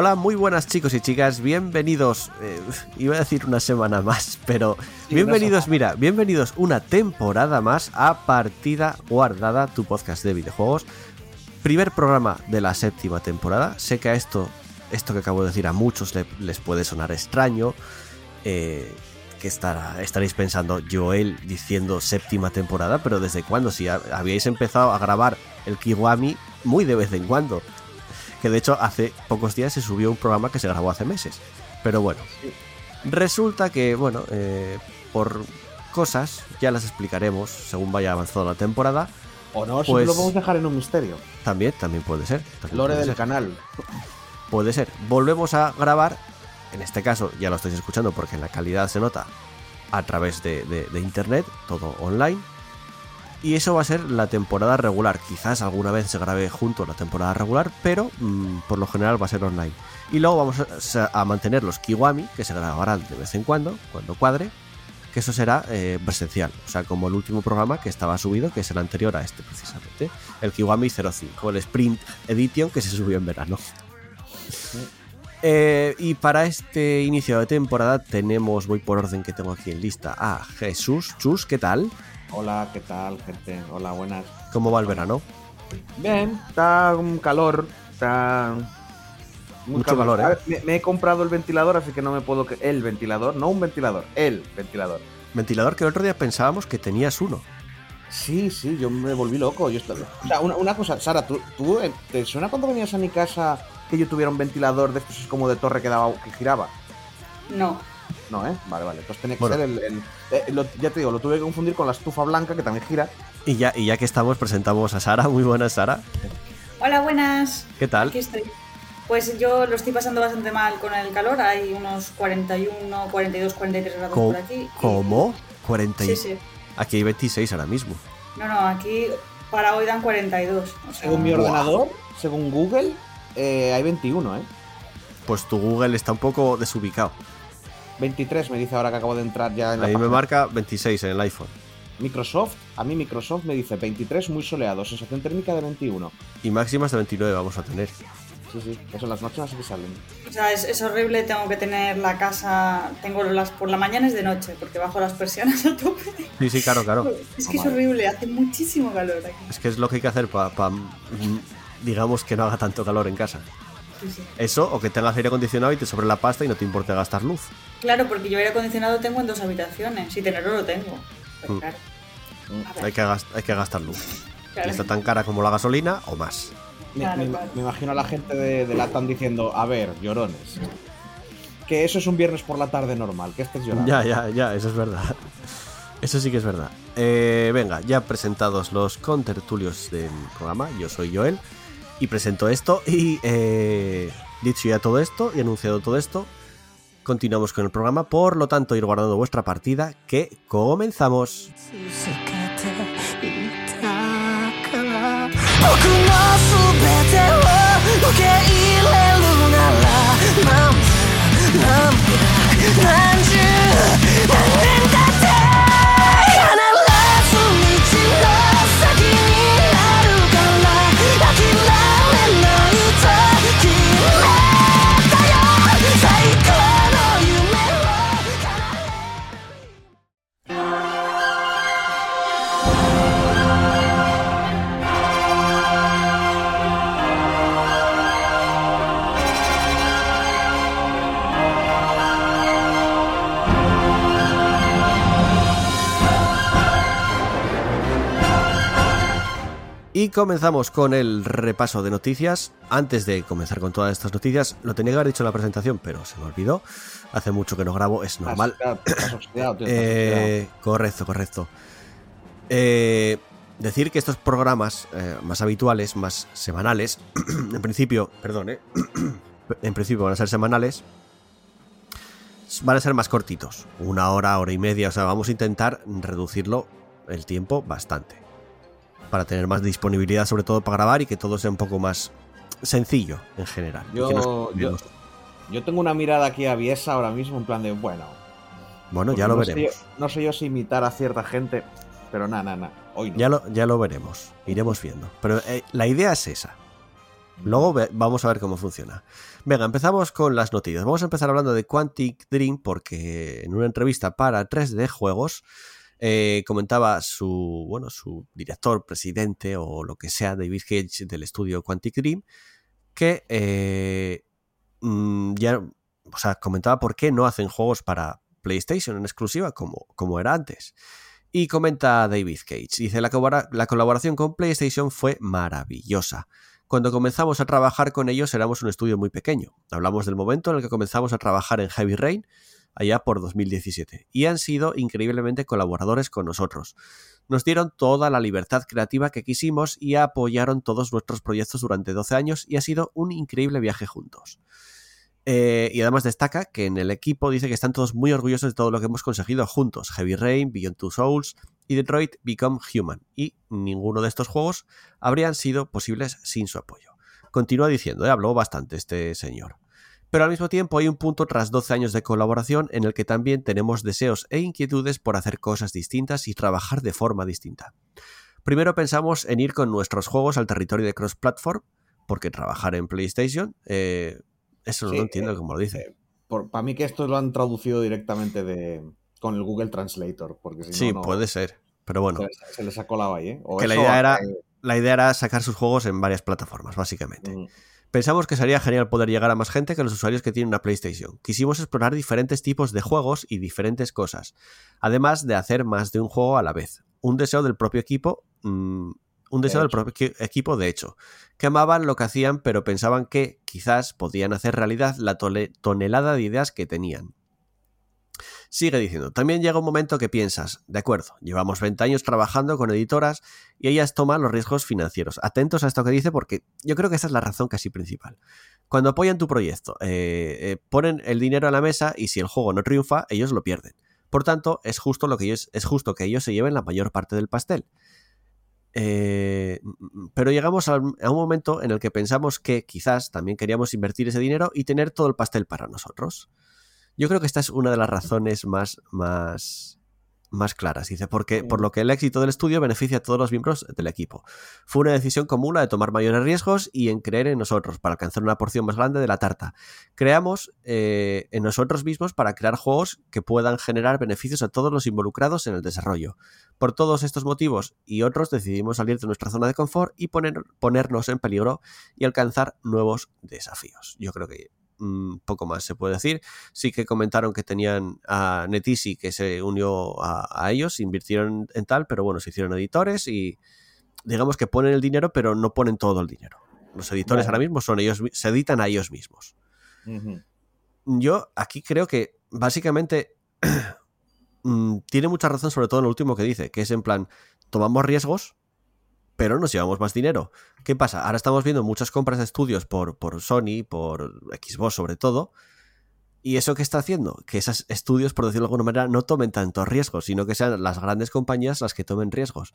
Hola, muy buenas chicos y chicas, bienvenidos, eh, iba a decir una semana más, pero Sí, bienvenidos, mira, bienvenidos una temporada más a Partida Guardada, tu podcast de videojuegos. Primer programa de la séptima temporada. Sé que a esto, esto que acabo de decir a muchos le- les puede sonar extraño, eh, que estará, estaréis pensando Joel diciendo séptima temporada, pero ¿desde cuándo? Si ha- habíais empezado a grabar el Kiwami muy de vez en cuando que de hecho hace pocos días se subió un programa que se grabó hace meses. Pero bueno, resulta que, bueno, eh, por cosas, ya las explicaremos según vaya avanzando la temporada. O no, si Pues- lo podemos dejar en un misterio. También, también puede ser. también Lore puede del ser. canal. Puede ser. Volvemos a grabar. En este caso ya lo estáis escuchando porque la calidad se nota a través de, de- de internet, todo online. Y eso va a ser la temporada regular. Quizás alguna vez se grabe junto la temporada regular, pero mm, por lo general va a ser online. Y luego vamos a, a mantener los Kiwami, que se grabarán de vez en cuando, cuando cuadre, que eso será eh, presencial. O sea, como el último programa que estaba subido, que es el anterior a este precisamente. El Kiwami 05, el Sprint Edition que se subió en verano. Eh, y para este inicio de temporada tenemos, voy por orden que tengo aquí en lista, a Jesús. Chus, ¿qué tal? Hola, ¿qué tal, gente? Hola, buenas. ¿Cómo va el verano? Bien, está un calor, está... Mucho calor, ¿eh? Me, me he comprado el ventilador, así que no me puedo... que- El ventilador, no un ventilador, el ventilador. Ventilador que el otro día pensábamos que tenías uno. Sí, sí, yo me volví loco. Yo estaba... O sea, una, una cosa, Sara, ¿tú, tú, eh, ¿te suena cuando venías a mi casa que yo tuviera un ventilador de estos como de torre que, daba, que giraba? No. No, ¿eh? Vale, vale. Entonces tenía que Bueno. ser el... el- eh, lo- ya te digo, lo tuve que confundir con la estufa blanca, que también gira. Y ya, y ya que estamos, presentamos a Sara. Muy buena, Sara. Hola, buenas. ¿Qué tal? Aquí estoy. Pues yo lo estoy pasando bastante mal con el calor. Hay unos 41, 42, 43 grados por aquí. y- ¿Cómo? 40 y- Sí, sí. Aquí hay 26 ahora mismo. No, no, aquí para hoy dan 42. O sea, Según mi ordenador, según Google, eh, hay 21, ¿eh? Pues tu Google está un poco desubicado. 23 me dice ahora que acabo de entrar ya en A la mí me marca 26 en el iPhone. Microsoft, a mí Microsoft me dice 23 muy soleado, sensación térmica de 21. Y máximas de 29 vamos a tener. Sí, sí, eso las máximas sí que salen. o sea, es, es horrible. Tengo que tener la casa. Tengo las por la mañana es de noche porque bajo las persianas a tope. Sí, sí, claro, claro. Es que es Madre. horrible. Hace muchísimo calor aquí. Es que es lo que hay que hacer para, digamos, que no haga tanto calor en casa. Sí, sí. Eso, o que tengas aire acondicionado y te sobre la pasta y no te importe gastar luz. Claro, porque yo aire acondicionado tengo en dos habitaciones. Y tenerlo lo tengo. Pero Mm. claro. Ver, Hay que, hay que gastar luz. claro. Está tan cara como la gasolina o más. Me, Claro, me- claro. me imagino a la gente de, de Latam diciendo, a ver, llorones. Que eso es un viernes por la tarde normal, que estés llorando. Ya, ya, ya, eso es verdad. Eso sí que es verdad. Eh, venga, ya presentados los contertulios del programa, yo soy Joel y presento esto y eh, dicho ya todo esto y anunciado todo esto, continuamos con el programa, por lo tanto ir guardando vuestra partida que comenzamos. Y comenzamos con el repaso de noticias. Antes de comenzar con todas estas noticias, lo tenía que haber dicho en la presentación, pero se me olvidó. Hace mucho que no grabo, es normal. Oxidado, tío, Eh, correcto, correcto. Eh, decir que estos programas eh, más habituales, más semanales, en principio, perdón, eh, en principio van a ser semanales, van a ser más cortitos, una hora, hora y media, o sea, vamos a intentar reducirlo el tiempo bastante. Para tener más disponibilidad, sobre todo para grabar y que todo sea un poco más sencillo en general. Yo, yo, tengo una mirada aquí aviesa ahora mismo, en plan de, bueno. bueno, ya lo no sé veremos. yo- no sé yo si imitar a cierta gente, pero nada, nada, nada. Hoy no. Ya lo, ya lo veremos, iremos viendo. Pero eh, la idea es esa. Luego ve- vamos a ver cómo funciona. Venga, empezamos con las noticias. Vamos a empezar hablando de Quantic Dream porque en una entrevista para 3D Juegos eh, comentaba su, bueno, su director, presidente o lo que sea, David Cage del estudio Quantic Dream, que eh, mm, ya, o sea, comentaba por qué no hacen juegos para PlayStation en exclusiva como, como era antes. Y comenta David Cage, dice, la, la colaboración con PlayStation fue maravillosa. Cuando comenzamos a trabajar con ellos éramos un estudio muy pequeño. Hablamos del momento en el que comenzamos a trabajar en Heavy Rain, allá por 2017, y han sido increíblemente colaboradores con nosotros. Nos dieron toda la libertad creativa que quisimos y apoyaron todos nuestros proyectos durante 12 años y ha sido un increíble viaje juntos. Eh, y además destaca que en el equipo dice que están todos muy orgullosos de todo lo que hemos conseguido juntos. Heavy Rain, Beyond Two Souls y Detroit Become Human. Y ninguno de estos juegos habrían sido posibles sin su apoyo. Continúa diciendo, eh, habló bastante este señor. Pero al mismo tiempo hay un punto tras 12 años de colaboración en el que también tenemos deseos e inquietudes por hacer cosas distintas y trabajar de forma distinta. Primero pensamos en ir con nuestros juegos al territorio de cross-platform, porque trabajar en PlayStation, eh, eso Sí, no entiendo eh, cómo lo dice. Para mí que esto lo han traducido directamente de con el Google Translator, porque si sí, no, puede ser, pero bueno, se, les ha colado ahí, ¿eh? Que la idea era- eh, la idea era sacar sus juegos en varias plataformas, básicamente. mm, Pensamos que sería genial poder llegar a más gente que los usuarios que tienen una PlayStation. Quisimos explorar diferentes tipos de juegos y diferentes cosas, además de hacer más de un juego a la vez. Un deseo del propio equipo, mm, un deseo del propio equi- equipo de hecho, que amaban lo que hacían, pero pensaban que quizás podían hacer realidad la tonelada de ideas que tenían. Sigue diciendo, también llega un momento que piensas, de acuerdo, llevamos 20 años trabajando con editoras y ellas toman los riesgos financieros. Atentos a esto que dice porque yo creo que esa es la razón casi principal. Cuando apoyan tu proyecto, eh, eh, ponen el dinero a la mesa y si el juego no triunfa, ellos lo pierden. Por tanto, es justo, lo que ellos, es justo que ellos se lleven la mayor parte del pastel. Eh, pero llegamos a un momento en el que pensamos que quizás también queríamos invertir ese dinero y tener todo el pastel para nosotros. Yo creo que esta es una de las razones más, más, más claras. Dice, porque por lo que el éxito del estudio beneficia a todos los miembros del equipo. Fue una decisión común la de tomar mayores riesgos y en creer en nosotros para alcanzar una porción más grande de la tarta. Creamos eh, en nosotros mismos para crear juegos que puedan generar beneficios a todos los involucrados en el desarrollo. Por todos estos motivos y otros decidimos salir de nuestra zona de confort y poner, ponernos en peligro y alcanzar nuevos desafíos. Yo creo que poco más se puede decir. Sí que comentaron que tenían a Netisi que se unió a, a ellos, invirtieron en tal, pero bueno, se hicieron editores y digamos que ponen el dinero, pero no ponen todo el dinero. Los editores ahora mismo son ellos, se editan a ellos mismos. Yo aquí creo que básicamente mm, tiene mucha razón, sobre todo en lo último que dice, que es en plan, tomamos riesgos, pero nos llevamos más dinero. ¿Qué pasa? Ahora estamos viendo muchas compras de estudios por, por Sony, por Xbox sobre todo. ¿Y eso qué está haciendo? Que esos estudios, por decirlo de alguna manera, no tomen tantos riesgos, sino que sean las grandes compañías las que tomen riesgos.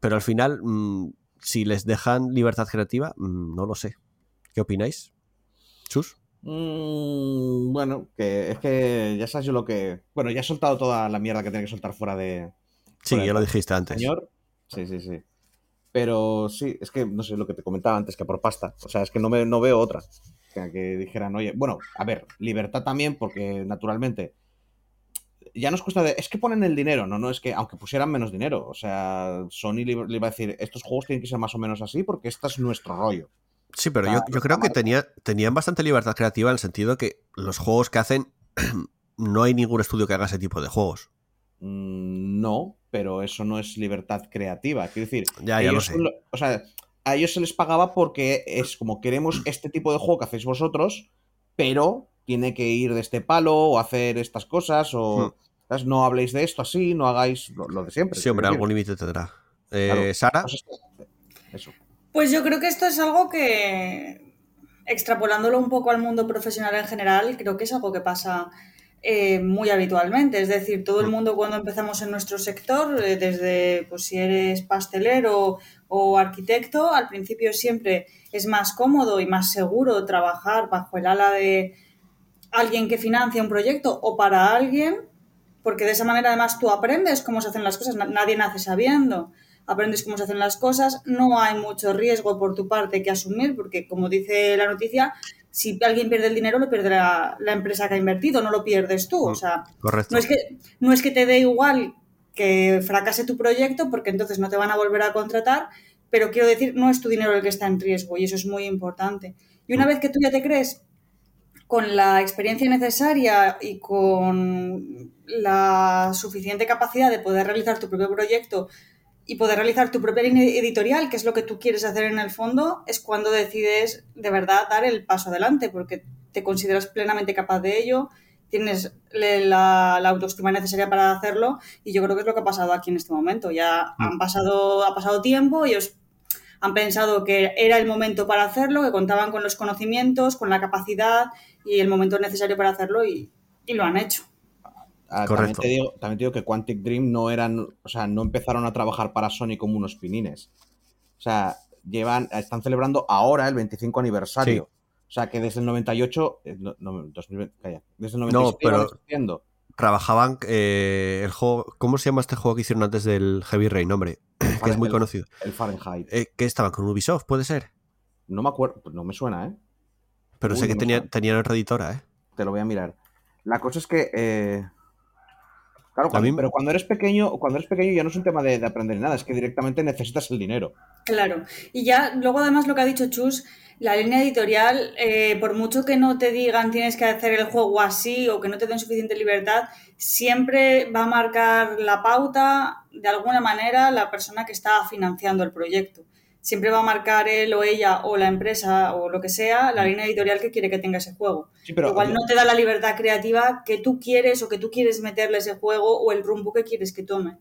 Pero al final, mm, si les dejan libertad creativa, mm, no lo sé. ¿Qué opináis? Chus. Mm, bueno, que es que ya sabes yo lo que. Bueno, ya he soltado toda la mierda que tenía que soltar fuera de. Sí, fuera ya de- lo dijiste antes. Señor. Sí, sí, sí. Pero sí, es que no sé lo que te comentaba antes, que por pasta. O sea, es que no, me, no veo otra. O sea, que dijeran, oye, bueno, a ver, libertad también, porque naturalmente. Ya nos cuesta de. Es que ponen el dinero, no, no, es que aunque pusieran menos dinero. O sea, Sony le, le iba a decir, estos juegos tienen que ser más o menos así porque este es nuestro rollo. Sí, pero yo, yo creo que tenía, tenían bastante libertad creativa en el sentido que los juegos que hacen, no hay ningún estudio que haga ese tipo de juegos. Mm, no, pero eso no es libertad creativa. Quiero decir, Ya, ya lo ellos sé. son lo- o sea, a ellos se les pagaba porque es como queremos este tipo de juego que hacéis vosotros, pero tiene que ir de este palo o hacer estas cosas o ¿sabes? no habléis de esto así, no hagáis lo, lo de siempre. Hmm. Sí, hombre, algún límite tendrá. Eh, Claro. Sara, Pues eso. Pues yo creo que esto es algo que, extrapolándolo un poco al mundo profesional en general, creo que es algo que pasa eh, muy habitualmente. Es decir, todo el mundo cuando empezamos en nuestro sector, eh, desde pues, si eres pastelero o arquitecto, al principio siempre es más cómodo y más seguro trabajar bajo el ala de alguien que financia un proyecto o para alguien, porque de esa manera además tú aprendes cómo se hacen las cosas, na- nadie nace sabiendo, aprendes cómo se hacen las cosas, no hay mucho riesgo por tu parte que asumir, porque como dice la noticia, si alguien pierde el dinero lo pierde la, la empresa que ha invertido, no lo pierdes tú, o sea, Correcto. no es que, no es que te dé igual que fracase tu proyecto, porque entonces no te van a volver a contratar, pero quiero decir, no es tu dinero el que está en riesgo y eso es muy importante. Y una vez que tú ya te crees con la experiencia necesaria y con la suficiente capacidad de poder realizar tu propio proyecto y poder realizar tu propia línea editorial, que es lo que tú quieres hacer en el fondo, es cuando decides de verdad dar el paso adelante, porque te consideras plenamente capaz de ello, tienes la, la autoestima necesaria para hacerlo y yo creo que es lo que ha pasado aquí en este momento. Ya han pasado, ha pasado tiempo, ellos han pensado que era el momento para hacerlo, que contaban con los conocimientos, con la capacidad y el momento necesario para hacerlo y, y lo han hecho. Ah, también, te digo, también te digo que Quantic Dream no eran, o sea, no empezaron a trabajar para Sony como unos pinines. O sea, llevan, están celebrando ahora el 25 aniversario. O sea, que desde el 98, eh, no, no, 2020, calla, desde el 96 pero- llevan existiendo. Trabajaban eh, el juego. ¿Cómo se llama este juego que hicieron antes del Heavy Rain, hombre? que es muy El- conocido. El Fahrenheit. Eh, ¿Qué estaban con Ubisoft? Puede ser. No me acuerdo, pues no me suena, ¿eh? Pero Uy, sé que no tenía- tenían otra editora, ¿eh? Te lo voy a mirar. La cosa es que. eh, Claro, cuando- mí- pero cuando eres pequeño, cuando eres pequeño ya no es un tema de, de aprender nada, es que directamente necesitas el dinero. Claro. Y ya luego además lo que ha dicho Chus, la línea editorial, eh, por mucho que no te digan tienes que hacer el juego así o que no te den suficiente libertad, siempre va a marcar la pauta de alguna manera la persona que está financiando el proyecto. Siempre va a marcar él o ella o la empresa o lo que sea la línea editorial que quiere que tenga ese juego. Sí, pero Igual no te da la libertad creativa que tú quieres o que tú quieres meterle ese juego o el rumbo que quieres que tome.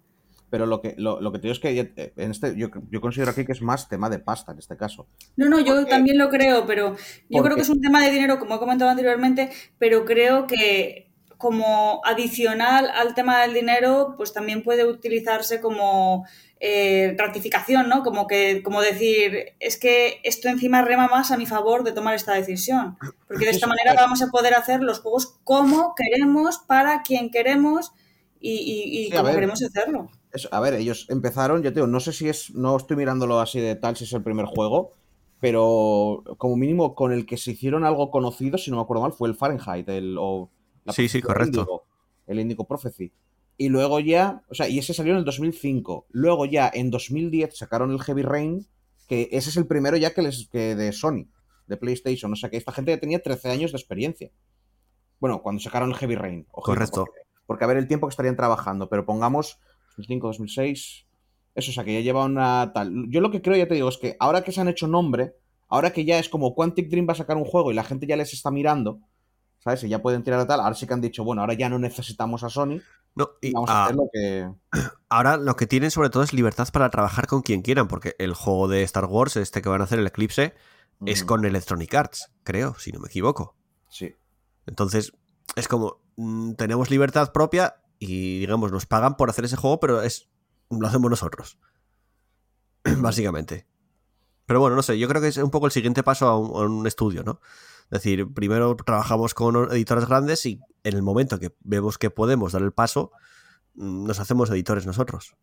Pero lo que, lo, lo que te digo es que eh, en este, yo, yo considero aquí que es más tema de pasta en este caso. No, no, yo también lo creo, pero yo creo que es un tema de dinero, como he comentado anteriormente, pero creo que como adicional al tema del dinero, pues también puede utilizarse como eh, ratificación, ¿no? Como que, como decir, es que esto encima rema más a mi favor de tomar esta decisión. Porque de esta manera vamos a poder hacer los juegos como queremos, para quien queremos y, y- y Sí, a como ver. queremos hacerlo. Eso, a ver, ellos empezaron, yo te digo, no sé si es, no estoy mirándolo así de tal, si es el primer juego, pero como mínimo con el que se hicieron algo conocido, si no me acuerdo mal, fue el Fahrenheit, el, o la Sí, sí, correcto. Índigo, el Indigo Prophecy. Y luego ya, o sea, y ese salió en el 2005. Luego ya en 2010 sacaron el Heavy Rain, que ese es el primero ya que, les, que de Sony, de PlayStation. O sea, que esta gente ya tenía 13 años de experiencia. Bueno, cuando sacaron el Heavy Rain. ojito, Correcto. Porque, porque a ver el tiempo que estarían trabajando, pero pongamos 2005, 2006. Eso, o sea, que ya lleva una tal. Yo lo que creo, ya te digo, es que ahora que se han hecho nombre, ahora que ya es como Quantic Dream va a sacar un juego y la gente ya les está mirando, ¿sabes? Y ya pueden tirar a tal. Ahora sí que han dicho, bueno, ahora ya no necesitamos a Sony. No, y, Vamos a hacer lo que. ahora lo que tienen sobre todo es libertad para trabajar con quien quieran, porque el juego de Star Wars, este que van a hacer, el Eclipse, es con Electronic Arts, creo, si no me equivoco. Sí. Entonces, es como, mm, tenemos libertad propia y, digamos, nos pagan por hacer ese juego, pero es lo hacemos nosotros. Básicamente. Pero bueno, no sé, yo creo que es un poco el siguiente paso a un, a un estudio, ¿no? Es decir, primero trabajamos con editores grandes y en el momento que vemos que podemos dar el paso, mm, nos hacemos editores nosotros.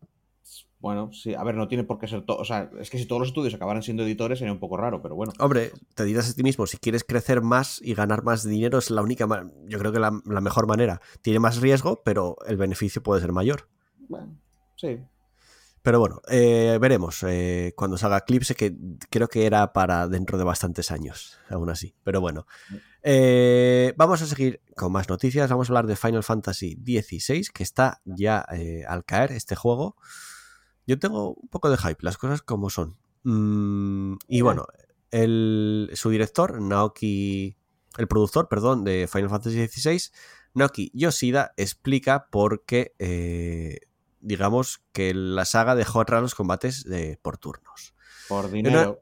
Bueno, sí, a ver, no tiene por qué ser todo. O sea, es que si todos los estudios acabaran siendo editores sería un poco raro, pero bueno. Hombre, te dirás a ti mismo, si quieres crecer más y ganar más dinero es la única, yo creo que la, la mejor manera. Tiene más riesgo, pero el beneficio puede ser mayor. Bueno, sí. Pero bueno, eh, veremos eh, cuando salga Eclipse, que creo que era para dentro de bastantes años, aún así. Pero bueno, Eh, vamos a seguir con más noticias. Vamos a hablar de Final Fantasy XVI, que está ya al caer este juego. Yo tengo un poco de hype, las cosas como son. Mm, y bueno, el, su director, Naoki, el productor, perdón, de Final Fantasy XVI, Naoki Yoshida, explica por qué, digamos, que la saga dejó atrás los combates de, por turnos. Por dinero.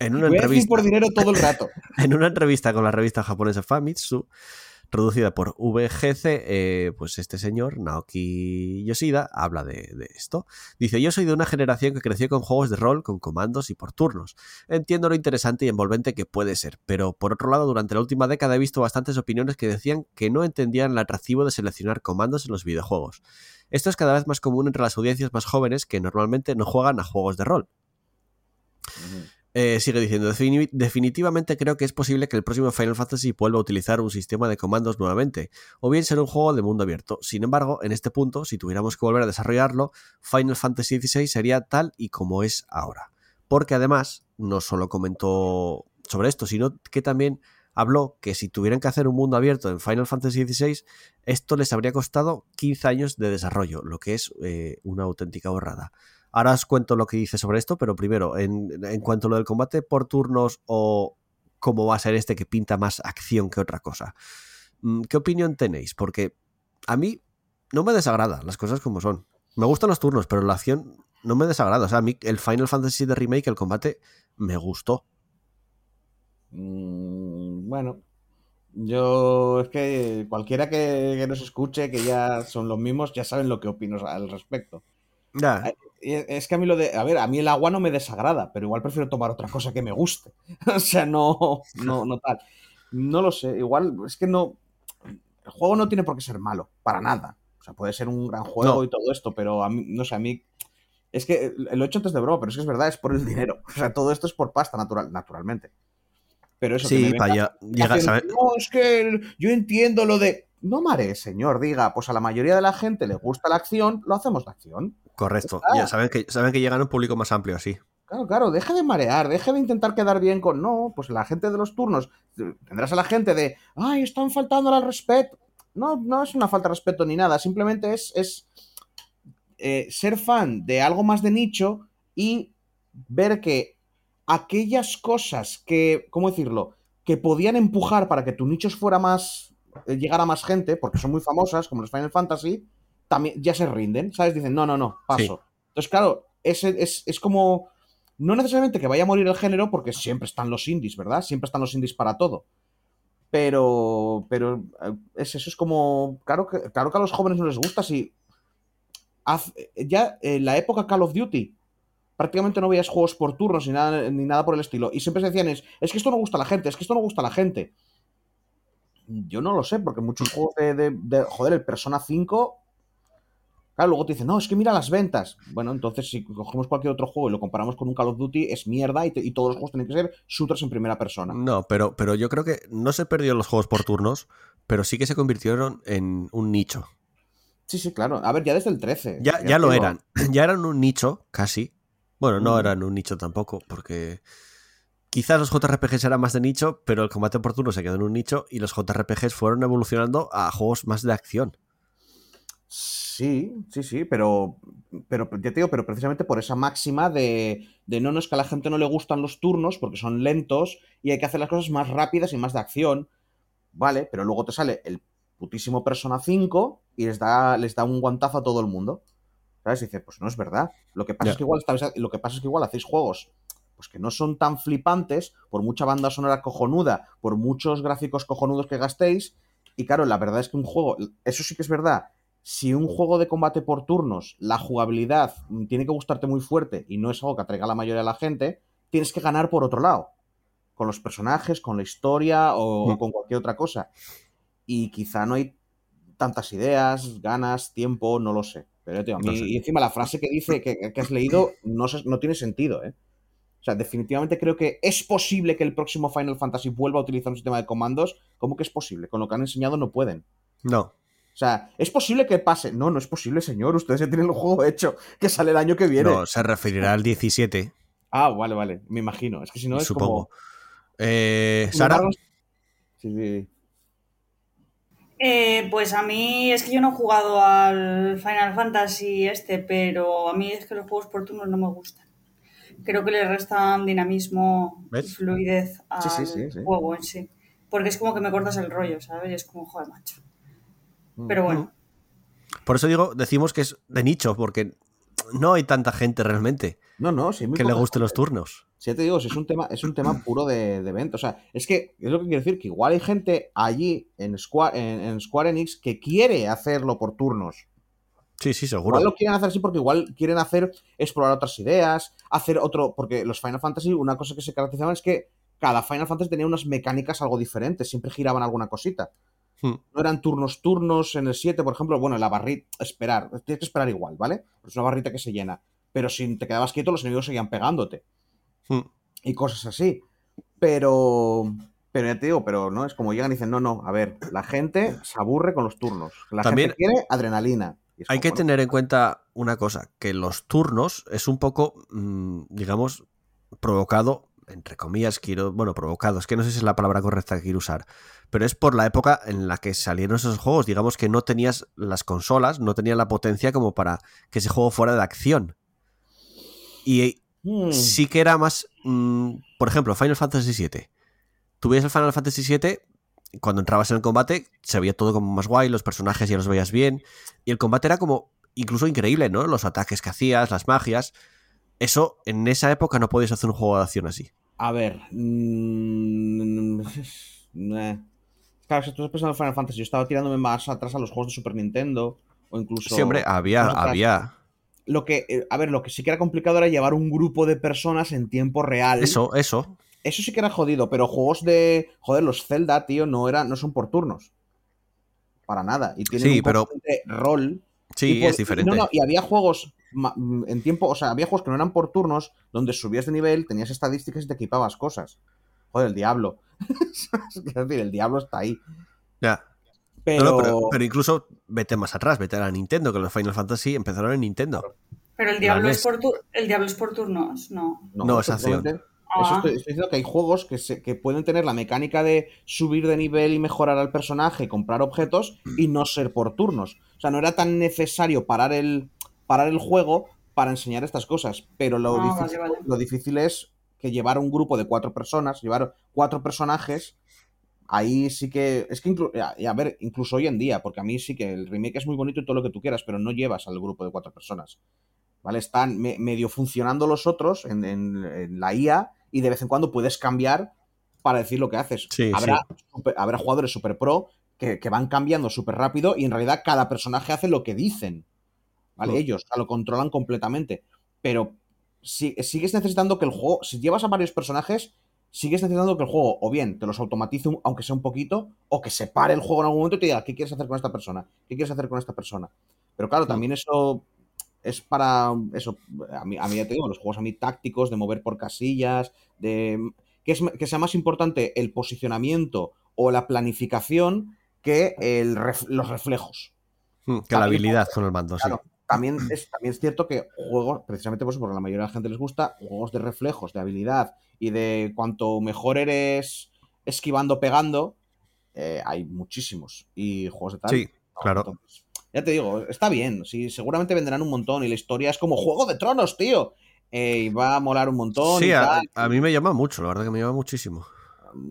En una entrevista por dinero todo el rato. en una entrevista con la revista japonesa Famitsu, reducida por VGC, eh, pues este señor, Naoki Yoshida, habla de, de esto. Dice, yo soy de una generación que creció con juegos de rol, con comandos y por turnos. Entiendo lo interesante y envolvente que puede ser, pero por otro lado, durante la última década he visto bastantes opiniones que decían que no entendían el atractivo de seleccionar comandos en los videojuegos. Esto es cada vez más común entre las audiencias más jóvenes que normalmente no juegan a juegos de rol. Eh, sigue diciendo, "Defini- definitivamente creo que es posible que el próximo Final Fantasy vuelva a utilizar un sistema de comandos nuevamente, o bien ser un juego de mundo abierto. Sin embargo, en este punto, si tuviéramos que volver a desarrollarlo, Final Fantasy XVI sería tal y como es ahora. Porque además, no solo comentó sobre esto, sino que también habló que si tuvieran que hacer un mundo abierto en Final Fantasy XVI, esto les habría costado 15 años de desarrollo, lo que es eh, una auténtica borrada. Ahora os cuento lo que dice sobre esto, pero primero, en, cuanto a lo del combate por turnos o cómo va a ser este que pinta más acción que otra cosa. Mm, ¿Qué opinión tenéis? Porque a mí no me desagrada las cosas como son. Me gustan los turnos, pero la acción no me desagrada. O sea, a mí el Final Fantasy de Remake, el combate, me gustó. Mm, bueno, yo es que cualquiera que, que nos escuche, que ya son los mismos, ya saben lo que opino al respecto. Es que a mí lo de. A ver, a mí el agua no me desagrada, pero igual prefiero tomar otra cosa que me guste. o sea, no, no, no tal. No lo sé. Igual, es que no. El juego no tiene por qué ser malo, para nada. O sea, puede ser un gran juego No. y todo esto, pero a mí, no sé, a mí. Es que lo he hecho antes de broma, pero es que es verdad, es por el dinero. O sea, todo esto es por pasta, natural, naturalmente. Pero eso que sí, para ya- llega, haciendo, ¿sabes? No, es que yo entiendo lo de. No marees, señor, diga, pues a la mayoría de la gente le gusta la acción, lo hacemos de acción. Correcto. Ya saben que, saben que llegan a un público más amplio así. Claro, claro, deja de marear, deja de intentar quedar bien con. No, pues la gente de los turnos. Tendrás a la gente de. Ay, están faltando al respeto. No, no es una falta de respeto ni nada, simplemente es, es eh, ser fan de algo más de nicho y ver que aquellas cosas que, ¿cómo decirlo? Que podían empujar para que tu nicho fuera más, eh, llegara a más gente, porque son muy famosas, como los Final Fantasy, también ya se rinden, ¿sabes? Dicen, no, no, no, paso. Entonces, claro, es, es, es como, no necesariamente que vaya a morir el género, porque siempre están los indies, ¿verdad? Siempre están los indies para todo. Pero, pero eh, es, eso es como, claro que, claro que a los jóvenes no les gusta si... haz- ya en la época Call of Duty, prácticamente no veías juegos por turnos ni nada, ni nada por el estilo. Y siempre se decían, es, es que esto no gusta a la gente, es que esto no gusta a la gente. Yo no lo sé, porque muchos juegos de, de- de- joder, el Persona 5... Claro, luego te dicen, no, es que mira las ventas. Bueno, entonces si cogemos cualquier otro juego y lo comparamos con un Call of Duty, es mierda y, te- y todos los juegos tienen que ser shooters en primera persona. No, pero, pero yo creo que no se perdió los juegos por turnos, pero sí que se convirtieron en un nicho. Sí, sí, claro. A ver, ya desde el 13. Ya, ya lo digo. eran. Ya eran un nicho, casi. Bueno, no Mm. eran un nicho tampoco, porque quizás los JRPGs eran más de nicho, pero el combate por turno se quedó en un nicho y los JRPGs fueron evolucionando a juegos más de acción. Sí, sí, sí, pero, pero ya te digo, pero precisamente por esa máxima de, de no, no es que a la gente no le gustan los turnos porque son lentos y hay que hacer las cosas más rápidas y más de acción. Vale, pero luego te sale el putísimo Persona 5 y les da, les da un guantazo a todo el mundo. ¿Sabes? Y dice, pues no es verdad. Lo que pasa es que igual lo que pasa es que igual hacéis juegos pues que no son tan flipantes, por mucha banda sonora cojonuda, por muchos gráficos cojonudos que gastéis. Y claro, la verdad es que un juego, eso sí que es verdad, si un juego de combate por turnos, la jugabilidad mm, tiene que gustarte muy fuerte y no es algo que atraiga a la mayoría de la gente, tienes que ganar por otro lado. Con los personajes, con la historia o, Mm. con cualquier otra cosa. Y quizá no hay tantas ideas, ganas, tiempo, no lo sé. Pero tío, a mí, No sé. y encima la frase que dice que, que has leído no, no tiene sentido, ¿eh? O sea, definitivamente creo que es posible que el próximo Final Fantasy vuelva a utilizar un sistema de comandos. ¿Cómo que es posible? Con lo que han enseñado no pueden. No. O sea, ¿es posible que pase? No, no es posible, señor. Ustedes ya tienen el juego hecho, que sale el año que viene. No, se referirá al 17, Ah, vale, vale. Me imagino. Es que si no es supongo. como... Eh, Sara, Sí, sí. Eh, pues a mí es que yo no he jugado al Final Fantasy este, pero a mí es que los juegos por turnos no me gustan. Creo que le restan dinamismo fluidez al Sí, sí, sí, sí. juego en sí. Porque es como que me cortas el rollo, ¿sabes? Y es como, joder, macho. Mm. Pero bueno, por eso digo, decimos que es de nicho, porque no hay tanta gente realmente. No, no, sí, muy que le gusten los turnos. Si ya te digo, si es un tema, es un tema puro de, de evento. O sea, es que es lo que quiero decir, que igual hay gente allí en Square, en, en Square Enix que quiere hacerlo por turnos. Sí, sí, seguro. Igual lo quieren hacer así porque igual quieren hacer, explorar otras ideas, hacer otro. Porque los Final Fantasy, una cosa que se caracterizaban es que cada Final Fantasy tenía unas mecánicas algo diferentes, siempre giraban alguna cosita. Hmm. No eran turnos, turnos. En el 7, por ejemplo, bueno, en la barrita, esperar, tienes que esperar igual, ¿vale? Es una barrita que se llena. Pero si te quedabas quieto, los enemigos seguían pegándote Hmm. y cosas así. Pero, pero ya te digo, pero no es como llegan y dicen, no, no, a ver, la gente se aburre con los turnos. La También- gente quiere adrenalina. Hay como, que bueno, tener en cuenta una cosa, que los turnos es un poco, mm, digamos, provocado, entre comillas, quiero, bueno, provocado, es que no sé si es la palabra correcta que quiero usar, pero es por la época en la que salieron esos juegos, digamos que no tenías las consolas, no tenían la potencia como para que ese juego fuera de acción. Y hmm, sí que era más, mm, por ejemplo, Final Fantasy VII. Tú veías el Final Fantasy VII, cuando entrabas en el combate, se veía todo como más guay, los personajes ya los veías bien, y el combate era como incluso increíble, ¿no? Los ataques que hacías, las magias. Eso, en esa época no podías hacer un juego de acción así. A ver. mm, eh. Claro, si tú estás pensando en Final Fantasy, yo estaba tirándome más atrás a los juegos de Super Nintendo. O incluso. Sí, hombre, había, había. Lo que, eh, a ver, lo que sí que era complicado era llevar un grupo de personas en tiempo real. Eso, eso. Eso sí que era jodido, pero juegos de. Joder, los Zelda, tío, no, era, no son por turnos. Para nada. Y tienen Sí, un pero- rol. Sí, y por- es diferente. No, no, y había juegos mm, en tiempo. O sea, había juegos que no eran por turnos, donde subías de nivel, tenías estadísticas y te equipabas cosas. Joder, el diablo. es decir, el diablo está ahí. Ya. Pero. No, no, pero, pero incluso vete más atrás, vete a la Nintendo, que los Final Fantasy empezaron en Nintendo. Pero el diablo, es por tu- el diablo es por turnos, no. No, es acción. Ah. Eso estoy, estoy diciendo que hay juegos que, se- que pueden tener la mecánica de subir de nivel y mejorar al personaje, comprar objetos y no ser por turnos. O sea, no era tan necesario parar el, parar el juego para enseñar estas cosas. Pero lo, Ah, difícil, vale, vale. lo difícil es que llevar un grupo de cuatro personas, llevar cuatro personajes, ahí sí que. Es que, inclu- a, y a ver, incluso hoy en día, porque a mí sí que el remake es muy bonito y todo lo que tú quieras, pero no llevas al grupo de cuatro personas. ¿Vale? Están me- medio funcionando los otros en, en- en la IA y de vez en cuando puedes cambiar para decir lo que haces. Sí, habrá, super- habrá jugadores super pro que, que van cambiando súper rápido y en realidad cada personaje hace lo que dicen. ¿Vale? Ellos o sea, lo controlan completamente. Pero si- sigues necesitando que el juego, si llevas a varios personajes, sigues necesitando que el juego o bien te los automatice un- aunque sea un poquito, o que se pare el juego en algún momento y te diga, ¿qué quieres hacer con esta persona? ¿Qué quieres hacer con esta persona? Pero claro, también eso es para eso. A mí, a mí ya te digo, los juegos a mí tácticos, de mover por casillas, de que, es, que sea más importante el posicionamiento o la planificación que el ref- los reflejos. Mm, Que la habilidad con el mando, sí. También es, también es cierto que juegos, precisamente por eso, porque a la mayoría de la gente les gusta, juegos de reflejos, de habilidad y de cuanto mejor eres esquivando, pegando, eh, hay muchísimos. Y juegos de tal. Sí, no, claro. entonces, ya te digo, está bien. Sí, seguramente venderán un montón y la historia es como Juego de Tronos, tío. Eh, y va a molar un montón. Sí, y a, tal. a mí me llama mucho, la verdad que me llama muchísimo.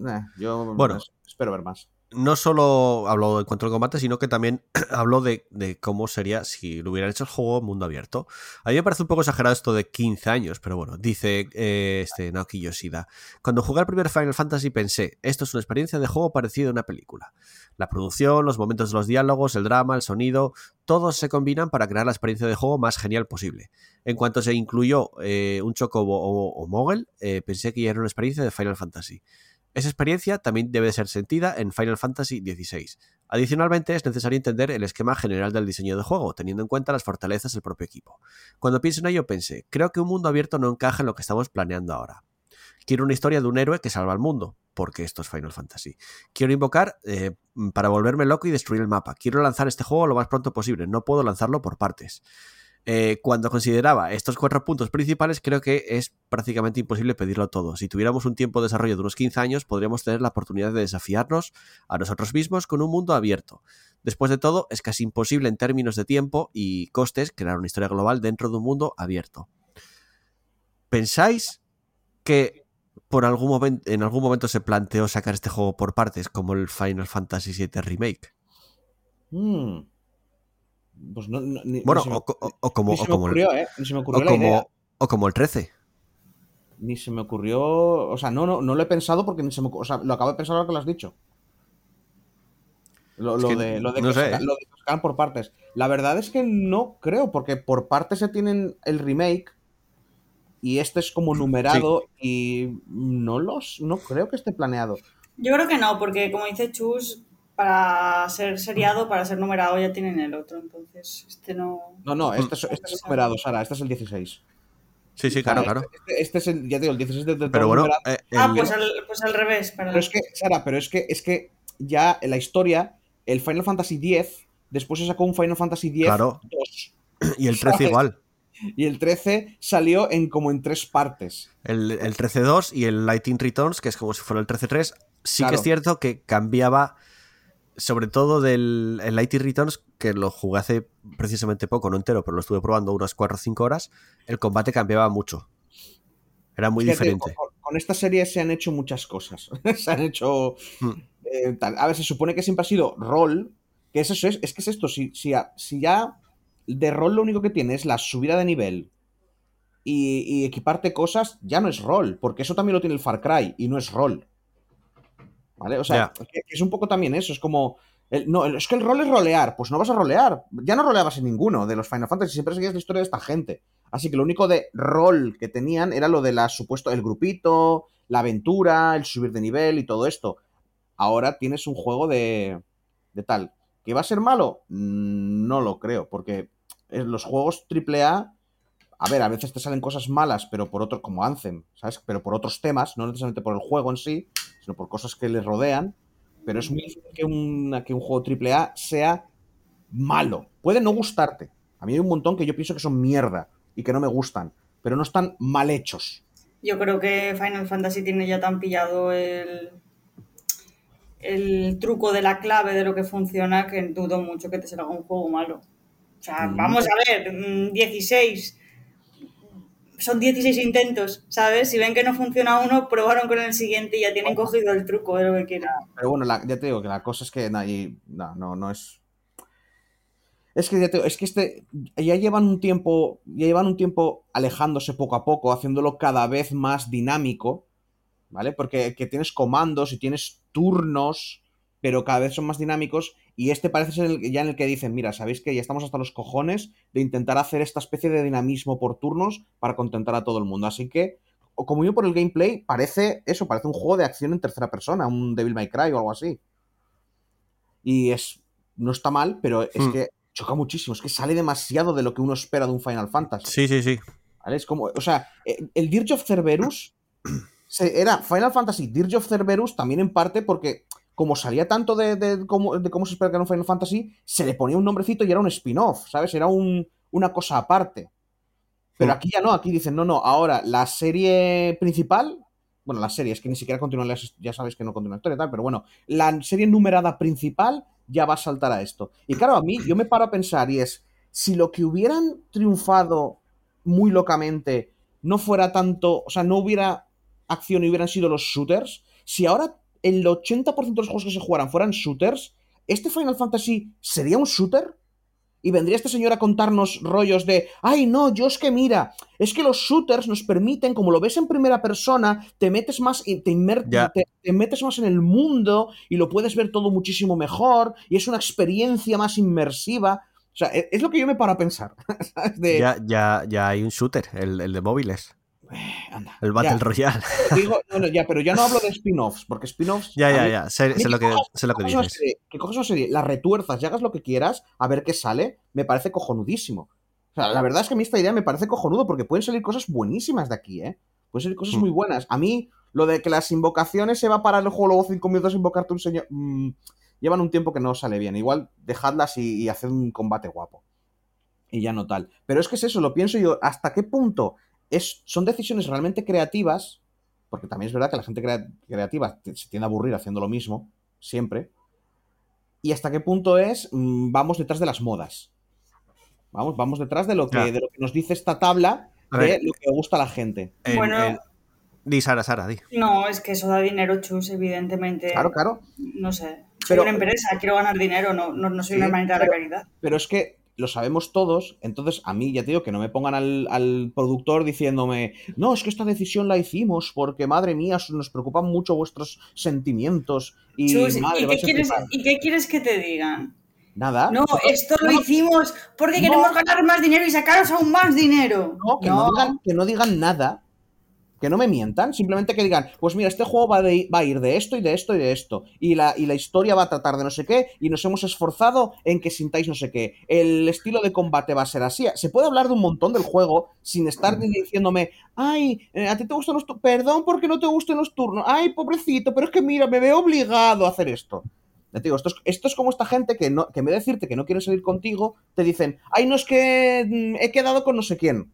Eh, yo Bueno. es- espero ver más. No solo hablo de encuentro del combate, sino que también hablo de, de cómo sería si lo hubieran hecho el juego mundo abierto. A mí me parece un poco exagerado esto de 15 años, pero bueno, dice eh, este Naoki Yoshida. Cuando jugué al primer Final Fantasy pensé, esto es una experiencia de juego parecida a una película. La producción, los momentos de los diálogos, el drama, el sonido, todos se combinan para crear la experiencia de juego más genial posible. En cuanto se incluyó eh, un chocobo o, o mogel, eh, pensé que ya era una experiencia de Final Fantasy. Esa experiencia también debe ser sentida en Final Fantasy XVI. Adicionalmente, es necesario entender el esquema general del diseño de juego, teniendo en cuenta las fortalezas del propio equipo. Cuando pienso en ello, pensé, creo que un mundo abierto no encaja en lo que estamos planeando ahora. Quiero una historia de un héroe que salva al mundo, porque esto es Final Fantasy. Quiero invocar eh, para volverme loco y destruir el mapa. Quiero lanzar este juego lo más pronto posible, no puedo lanzarlo por partes. Eh, cuando consideraba estos cuatro puntos principales, creo que es prácticamente imposible pedirlo todo. Si tuviéramos un tiempo de desarrollo de unos 15 años, podríamos tener la oportunidad de desafiarnos a nosotros mismos con un mundo abierto. Después de todo, es casi imposible en términos de tiempo y costes crear una historia global dentro de un mundo abierto. ¿Pensáis que en algún momento se planteó sacar este juego por partes, como el Final Fantasy VII Remake? Mm. Pues no, no- ni- Bueno, ni se me- o, o- o como, ni se o me como el- ocurrió, ¿eh? Ni se me ocurrió o la idea. como, O como el 13. Ni se me ocurrió. O sea, no, no, no lo he pensado porque ni se me. O sea, lo acabo de pensar ahora que lo has dicho. Lo, lo que de, lo de no ¿eh? lo de que sacan por partes. La verdad es que no creo, porque por partes se tienen el remake y este es como numerado y no los no creo que esté planeado. Yo creo que no, porque como dice Chus, para ser seriado, para ser numerado ya tienen el otro, entonces este no... No, no, este es, este es el numerado, Sara, este es el 16. Sí, sí, claro, claro. Este, este es el, ya te digo, el 16 de, de todo Pero bueno, numerado. eh, Ah, el- pues al, pues al revés, perdón. Pero es que, Sara, pero es que, es que ya en la historia, el Final Fantasy X, después se sacó un Final Fantasy X Claro. 2. y el 13 ¿sabes? igual. Y el 13 salió en como en tres partes. El, el 13.2 y el Lighting Returns, que es como si fuera el 13.3. Sí que Claro. es cierto que cambiaba, sobre todo del el Lighting Returns, que lo jugué hace precisamente poco, no entero, pero lo estuve probando unas 4 o 5 horas. El combate cambiaba mucho. Era muy diferente. Con, con esta serie se han hecho muchas cosas. se han hecho. Hmm. eh, tal. A ver, se supone que siempre ha sido rol. Que es eso, es, es que es esto. Si, si, a- si ya de rol lo único que tiene es la subida de nivel y, y equiparte cosas, ya no es rol. Porque eso también lo tiene el Far Cry y no es rol. ¿Vale? O sea, es un poco también eso. Es como. el- no, es que el rol es rolear. Pues no vas a rolear. Ya no roleabas en ninguno de los Final Fantasy. Siempre seguías la historia de esta gente. Así que lo único de rol que tenían era lo de la supuesto, el grupito, la aventura, el subir de nivel y todo esto. Ahora tienes un juego de, de tal. ¿Que va a ser malo? Mm, No lo creo, porque los juegos AAA, a ver, a veces te salen cosas malas, pero por otro, como Anthem, ¿sabes? Pero por otros temas, no necesariamente por el juego en sí, sino por cosas que le rodean. Pero es muy difícil que, un- que un juego AAA sea malo. Puede no gustarte. A mí hay un montón que yo pienso que son mierda y que no me gustan, pero no están mal hechos. Yo creo que Final Fantasy tiene ya tan pillado el, el truco de la clave de lo que funciona que dudo mucho que te salga un juego malo. O sea, Mm. vamos a ver, mm, 16. Son 16 intentos, ¿sabes? Si ven que no funciona uno, probaron con el siguiente y ya tienen cogido el truco de lo que quieren. Pero bueno, la- ya te digo que la cosa es que nadie. No, no, no es. Es que ya te digo, es que este. Ya llevan un tiempo. Ya llevan un tiempo alejándose poco a poco, haciéndolo cada vez más dinámico. ¿Vale? Porque que tienes comandos y tienes turnos, pero cada vez son más dinámicos. Y este parece ser el- ya en el que dicen, mira, sabéis que ya estamos hasta los cojones de intentar hacer esta especie de dinamismo por turnos para contentar a todo el mundo. Así que, o como yo por el gameplay, parece eso, parece un juego de acción en tercera persona, un Devil May Cry o algo así. Y es. No está mal, pero es Hmm. que choca muchísimo. Es que sale demasiado de lo que uno espera de un Final Fantasy. Sí, sí, sí. ¿Vale? Es como, o sea, eh, el Dirge of Cerberus era Final Fantasy Dirge of Cerberus también en parte porque como salía tanto de, de cómo, de cómo se espera que era un Final Fantasy, se le ponía un nombrecito y era un spin-off, ¿sabes? Era un- una cosa aparte. Pero Mm. aquí ya no, aquí dicen, no, no, ahora la serie principal, bueno, la serie, es que ni siquiera continúa, ya sabes que no continúa la historia y tal, pero bueno, la serie numerada principal ya va a saltar a esto. Y claro, a mí yo me paro a pensar y es, si lo que hubieran triunfado muy locamente no fuera tanto, o sea, no hubiera acción y hubieran sido los shooters, si ahora el 80% de los juegos que se jugaran fueran shooters, ¿este Final Fantasy sería un shooter? Y vendría este señor a contarnos rollos de, ay no, yo es que mira, es que los shooters nos permiten, como lo ves en primera persona, te metes más, y te, te, te metes más en el mundo y lo puedes ver todo muchísimo mejor y es una experiencia más inmersiva. O sea, e- es lo que yo me paro a pensar. Ya, ya, ya hay un shooter, el, el de móviles. Anda, El Battle ya, Royale. pero digo- no, no, ya, pero ya no hablo de spin-offs, porque spin-offs. ya, ya, mí- ya. Sé, sé lo que, cojas- sé lo que dices. serie- que cojas una serie, la retuerzas y hagas lo que quieras, a ver qué sale, me parece cojonudísimo. O sea, la verdad es que a mí esta idea me parece cojonudo porque pueden salir cosas buenísimas de aquí, ¿eh? Pueden salir cosas Hmm. muy buenas. A mí, lo de que las invocaciones se va a parar el juego luego cinco minutos a invocarte un señor. mm, llevan un tiempo que no sale bien. Igual dejadlas y, y haced un combate guapo. Y ya no tal. Pero es que es eso, lo pienso yo. ¿Hasta qué punto es, son decisiones realmente creativas? Porque también es verdad que la gente crea- creativa se tiende a aburrir haciendo lo mismo, siempre. Y hasta qué punto es, mm, vamos detrás de las modas. Vamos, vamos detrás de lo que, de lo que nos dice esta tabla A de ver. lo que gusta a la gente. En- Bueno. en- Di, Sara, Sara, di. No, es que eso da dinero, chus, evidentemente. Claro, claro. No sé. Soy Pero- una empresa, quiero ganar dinero, no, no, no soy Sí, una hermanita de la caridad. Pero es que lo sabemos todos, entonces a mí ya te digo que no me pongan al, al productor diciéndome, no, es que esta decisión la hicimos porque, madre mía, nos preocupan mucho vuestros sentimientos y, Chus, madre, ¿y, qué quieres, flipar". ¿Y qué quieres que te digan? Nada. No, esto lo hicimos porque No. queremos ganar más dinero y sacaros aún más dinero. No, que no, digan, que no digan nada. Que no me mientan, simplemente que digan, pues mira, este juego va, de- va a ir de esto y de esto y de esto. Y la, y la historia va a tratar de no sé qué, y nos hemos esforzado en que sintáis no sé qué. El estilo de combate va a ser así. Se puede hablar de un montón del juego sin estar diciéndome, ay, eh, a ti te gustan los turnos. Perdón porque no te gustan los turnos. Ay, pobrecito, pero es que mira, me veo obligado a hacer esto. Ya te digo, esto es, esto es como esta gente que, no, que en vez de decirte que no quiere salir contigo, te dicen, ay, no es que mm, he quedado con no sé quién.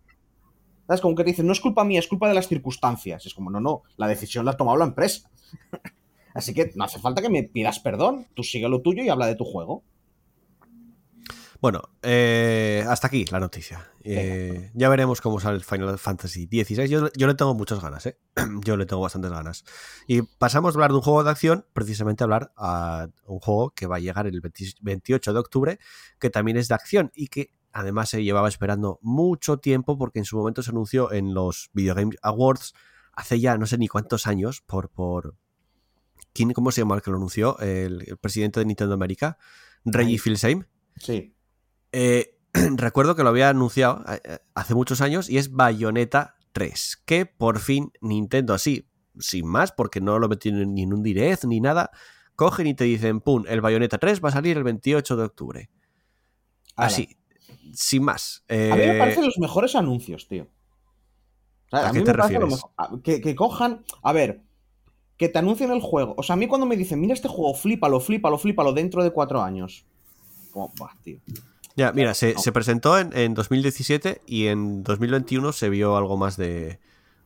¿Sabes? Como que te dicen, no es culpa mía, es culpa de las circunstancias. Es como, no, no, la decisión la ha tomado la empresa. Así que no hace falta que me pidas perdón. Tú sigue lo tuyo y habla de tu juego. Bueno, eh, hasta aquí la noticia. Eh, ya veremos cómo sale el Final Fantasy XVI. Yo, yo le tengo muchas ganas, ¿eh? Yo le tengo bastantes ganas. Y pasamos a hablar de un juego de acción, precisamente a hablar a un juego que va a llegar el 20 28 de octubre, que también es de acción y que además se llevaba esperando mucho tiempo porque en su momento se anunció en los Video Game Awards hace ya no sé ni cuántos años por... por ¿quién, ¿Cómo se llama el que lo anunció? El, el presidente de Nintendo América, Reggie. Fils-Aime. Sí. Eh, recuerdo que lo había anunciado eh, hace muchos años y es Bayonetta 3, que por fin Nintendo así, sin más, porque no lo metieron ni en un direct ni nada, cogen y te dicen, pum, el Bayonetta 3 va a salir el 28 de octubre. Así, sin más. A mí me Eh, parecen los mejores anuncios, tío. O sea, ¿A qué te me refieres? mejor. Que, que cojan. A ver. Que te anuncien el juego. O sea, a mí cuando me dicen, mira este juego, flípalo, flípalo, flípalo dentro de cuatro años. Como, tío. Ya, mira, se, No. se presentó en, en 2017 y en 2021 se vio algo más de,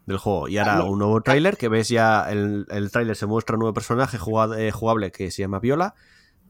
del juego. Y ahora Ah, un nuevo tráiler, que ves ya el, el tráiler se muestra un nuevo personaje eh, jugable que se llama Viola,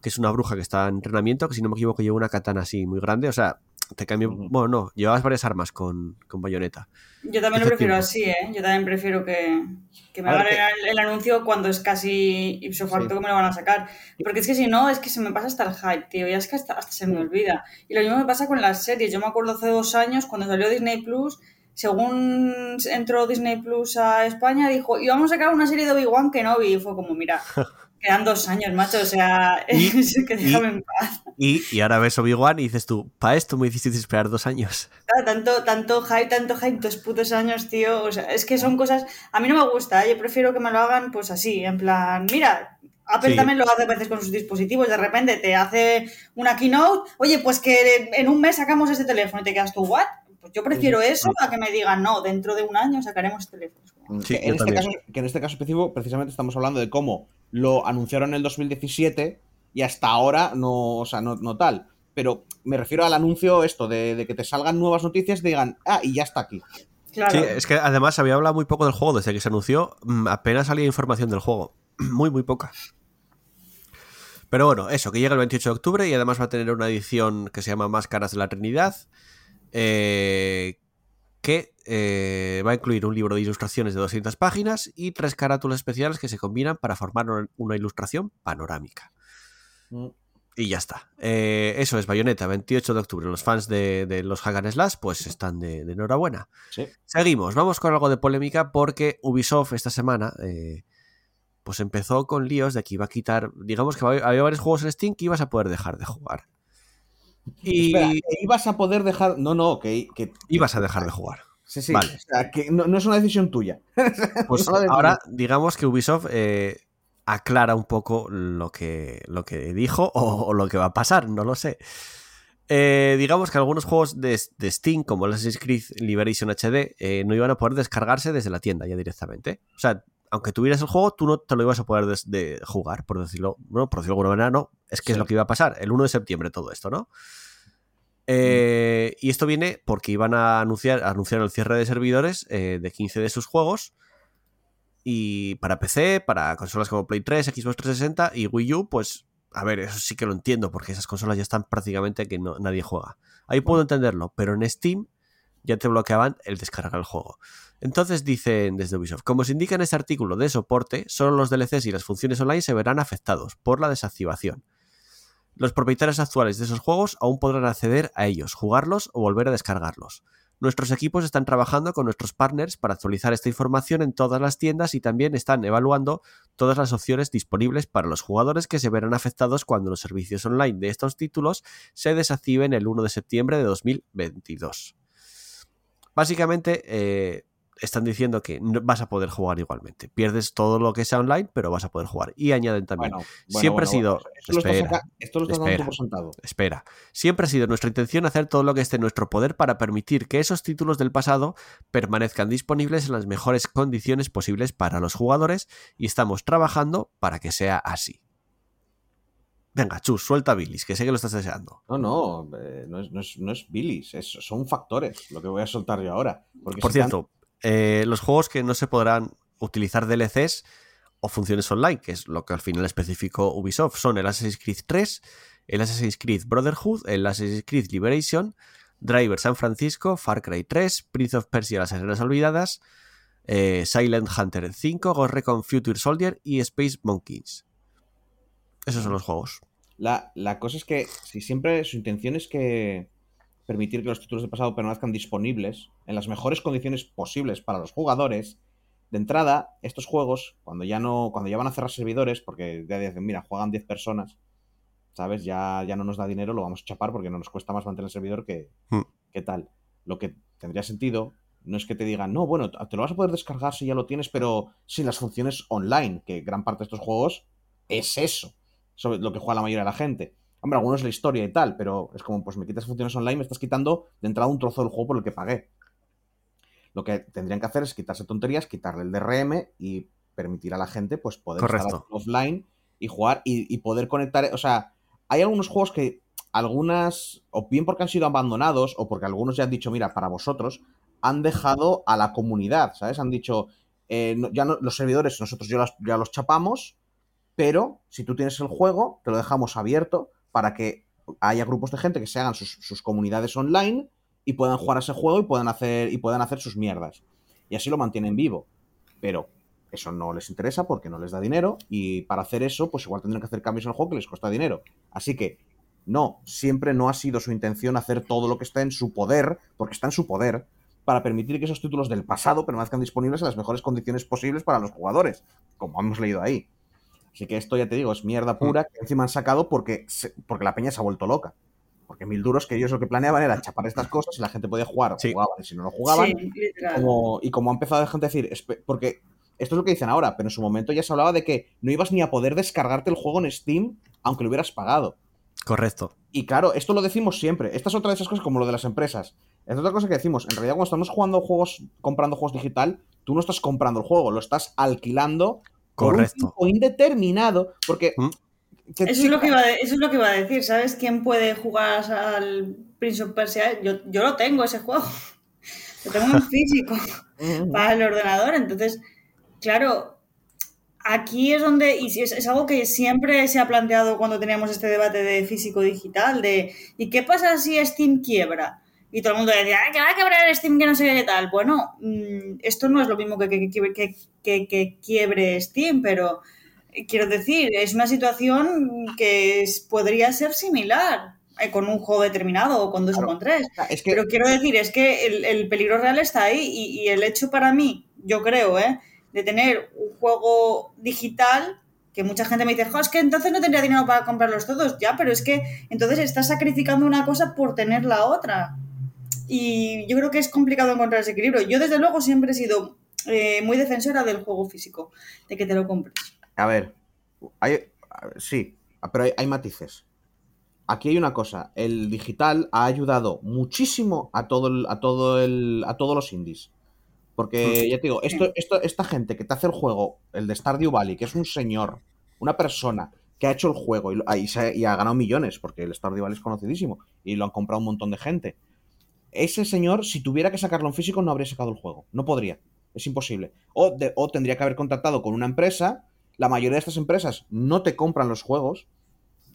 que es una bruja que está en entrenamiento, que si no me equivoco lleva una katana así muy grande. O sea, te cambia... Ujú. Bueno, no, llevabas varias armas con, con bayoneta. Yo también lo prefiero tiempo. así, ¿eh? Yo también prefiero que, que me hagan el, el anuncio cuando es casi ipso facto Sí. que me lo van a sacar. Porque es que si no, es que se me pasa hasta el hype, tío. Ya es que hasta, hasta se me olvida. Y lo mismo me pasa con las series. Yo me acuerdo hace dos años, cuando salió Disney Plus, según entró Disney Plus a España, dijo, y vamos a sacar una serie de Obi-Wan que no vi. Y fue como, mira, quedan dos años, macho. O sea, Y- es que déjame en paz. Y, y ahora ves Obi-Wan y dices tú, ¿para esto me hiciste esperar dos años? Claro, Tanto, tanto hype, tanto hype, dos putos años, tío. O sea, es que son cosas. A mí no me gusta, ¿eh? yo prefiero que me lo hagan, pues así, en plan, mira. Apple Sí. también lo hace a veces con sus dispositivos. De repente te hace una keynote. Oye, pues que en un mes sacamos este teléfono y te quedas tú, ¿what? Pues yo prefiero eso a que me digan, no, dentro de un año sacaremos este teléfono. Sí, que, yo en este caso, que en este caso específico, precisamente estamos hablando de cómo lo anunciaron en el 2017 y hasta ahora no, o sea, no, no tal. Pero me refiero al anuncio esto, de, de que te salgan nuevas noticias y digan, ah, y ya está aquí. Claro. Sí, es que además se había hablado muy poco del juego desde que se anunció. mm, Apenas salía información del juego. Muy, muy poca. Pero bueno, eso, que llega el 28 de octubre y además va a tener una edición que se llama Máscaras de la Trinidad. eh, que eh, va a incluir un libro de ilustraciones de 200 páginas y tres carátulas especiales que se combinan para formar una- ilustración panorámica. Mm. Y ya está. Eh, eso es Bayonetta, 28 de octubre. Los fans de, de los Hagan Slash pues están de, de enhorabuena. Sí. Seguimos, vamos con algo de polémica porque Ubisoft esta semana eh, pues empezó con líos de que iba a quitar, digamos que había había varios juegos en Steam que ibas a poder dejar de jugar. Y Espera, que ibas a poder dejar. No, no, que. que ibas a dejar de jugar. Sí, sí. Vale. O sea, que no, no es una decisión tuya. Pues No ahora digamos que Ubisoft eh, aclara un poco lo que, lo que dijo o, o lo que va a pasar, no lo sé. Eh, digamos que algunos juegos de, de Steam, como el Assassin's Creed Liberation HD, eh, no iban a poder descargarse desde la tienda ya directamente. O sea, aunque tuvieras el juego, tú no te lo ibas a poder de jugar, por decirlo, bueno, por decirlo de alguna manera, no. Es que es lo que iba a pasar, el 1 de septiembre todo esto, ¿no? Eh, y esto viene porque iban a anunciar, a anunciar el cierre de servidores eh, de 15 de sus juegos. Y para PC, para consolas como Play 3, Xbox 360 y Wii U, pues a ver, eso sí que lo entiendo, porque esas consolas ya están prácticamente que no, nadie juega. Ahí puedo entenderlo, pero en Steam ya te bloqueaban el descargar el juego. Entonces dicen desde Ubisoft, como se indica en este artículo de soporte, solo los DLCs y las funciones online se verán afectados por la desactivación. Los propietarios actuales de esos juegos aún podrán acceder a ellos, jugarlos o volver a descargarlos. Nuestros equipos están trabajando con nuestros partners para actualizar esta información en todas las tiendas y también están evaluando todas las opciones disponibles para los jugadores que se verán afectados cuando los servicios online de estos títulos se desactiven el 1 de septiembre de 2022. Básicamente, eh, están diciendo que no vas a poder jugar igualmente. Pierdes todo lo que sea online, pero vas a poder jugar. Y añaden también, Bueno, bueno, siempre bueno, ha sido... Esto lo estás espera, esto lo estás dando espera. tú por sentado. Espera, siempre ha sido nuestra intención hacer todo lo que esté en nuestro poder para permitir que esos títulos del pasado permanezcan disponibles en las mejores condiciones posibles para los jugadores y estamos trabajando para que sea así. Venga, chus, suelta Billis, que sé que lo estás deseando. No, no, eh, no es, no es, no es bilis, es- son factores lo que voy a soltar yo ahora. Porque Por si cierto, eh, los juegos que no se podrán utilizar DLCs o funciones online, que es lo que al final especificó Ubisoft, son el Assassin's Creed 3, el Assassin's Creed Brotherhood, el Assassin's Creed Liberation, Driver San Francisco, Far Cry 3, Prince of Persia Las Arenas Olvidadas, eh, Silent Hunter 5, Ghost Recon Future Soldier y Space Monkeys. Esos son los juegos. La, la cosa es que si siempre su intención es que permitir que los títulos del pasado permanezcan disponibles en las mejores condiciones posibles para los jugadores, de entrada, estos juegos, cuando ya no, cuando ya van a cerrar servidores, porque ya dicen, mira, juegan 10 personas, ¿sabes? Ya, ya no nos da dinero, lo vamos a chapar porque no nos cuesta más mantener el servidor que, Hmm. que tal. Lo que tendría sentido no es que te digan, no, bueno, te lo vas a poder descargar si ya lo tienes, pero sin las funciones online, que gran parte de estos juegos es eso, sobre lo que juega la mayoría de la gente. Hombre, algunos es la historia y tal, pero es como, pues me quitas funciones online, me estás quitando de entrada un trozo del juego por el que pagué. Lo que tendrían que hacer es quitarse tonterías, quitarle el DRM y permitir a la gente pues poder Correcto. estar offline y jugar y, y poder conectar. O sea, hay algunos juegos que algunas, o bien porque han sido abandonados, o porque algunos ya han dicho, mira, para vosotros, han dejado a la comunidad, ¿sabes? Han dicho, eh, no- ya no- los servidores nosotros ya los, ya los chapamos, pero si tú tienes el juego, te lo dejamos abierto para que haya grupos de gente que se hagan sus, comunidades online y puedan jugar a ese juego y puedan hacer, y puedan hacer sus mierdas. Y así lo mantienen vivo. Pero eso no les interesa porque no les da dinero y para hacer eso, pues igual tendrán que hacer cambios en el juego que les cuesta dinero. Así que no, siempre no ha sido su intención hacer todo lo que está en su poder, porque está en su poder, para permitir que esos títulos del pasado permanezcan disponibles en las mejores condiciones posibles para los jugadores, como hemos leído ahí. Así que esto ya te digo, es mierda pura que encima han sacado porque, se- porque la peña se ha vuelto loca. Porque mil duros que ellos lo que planeaban era chapar estas cosas y la gente podía jugar, Sí. jugaban, y si no lo jugaban, Sí, literal. como, y como ha empezado la gente a decir, porque esto es lo que dicen ahora, pero en su momento ya se hablaba de que no ibas ni a poder descargarte el juego en Steam aunque lo hubieras pagado. Correcto. Y claro, esto lo decimos siempre. Esta es otra de esas cosas como lo de las empresas. Es otra cosa que decimos. En realidad, cuando estamos jugando juegos, comprando juegos digital, tú no estás comprando el juego, lo estás alquilando por un Correcto. tiempo indeterminado. Porque. Mm. que Eso es, lo que iba a, eso es lo que iba a decir, ¿sabes? ¿Quién puede jugar al Prince of Persia? Yo, yo lo tengo, ese juego. Lo tengo en físico para el ordenador. Entonces, claro, aquí es donde, y si es, es algo que siempre se ha planteado cuando teníamos este debate de físico-digital, de ¿y qué pasa si Steam quiebra? Y todo el mundo decía, "Ay, que va a quebrar Steam, que no sé qué tal. Bueno, mm, esto no es lo mismo que, que, que- que- que- quiebre Steam, pero eh, quiero decir, es una situación que es- podría ser similar eh, con un juego determinado o con dos Claro. o con tres. es. Pero quiero decir, es que el, el peligro real está ahí y, y el hecho para mí, yo creo, ¿eh? de tener un juego digital, que mucha gente me dice, "Jo, es que entonces no tendría dinero para comprarlos todos. Ya, pero es que entonces estás sacrificando una cosa por tener la otra. Y yo creo que es complicado encontrar ese equilibrio. Yo, desde luego, siempre he sido eh, muy defensora del juego físico, de que te lo compres. A ver, hay, sí, pero hay, hay matices. Aquí hay una cosa, el digital ha ayudado muchísimo a todo el, a todo el, a todos los indies. Porque ya te digo, esto, esto, esta gente que te hace el juego, el de Stardew Valley, que es un señor, una persona que ha hecho el juego y, y se- y ha ganado millones, porque el Stardew Valley es conocidísimo y lo han comprado un montón de gente. Ese señor, si tuviera que sacarlo en físico, no habría sacado el juego. No podría. Es imposible. O, de- o tendría que haber contactado con una empresa. La mayoría de estas empresas no te compran los juegos.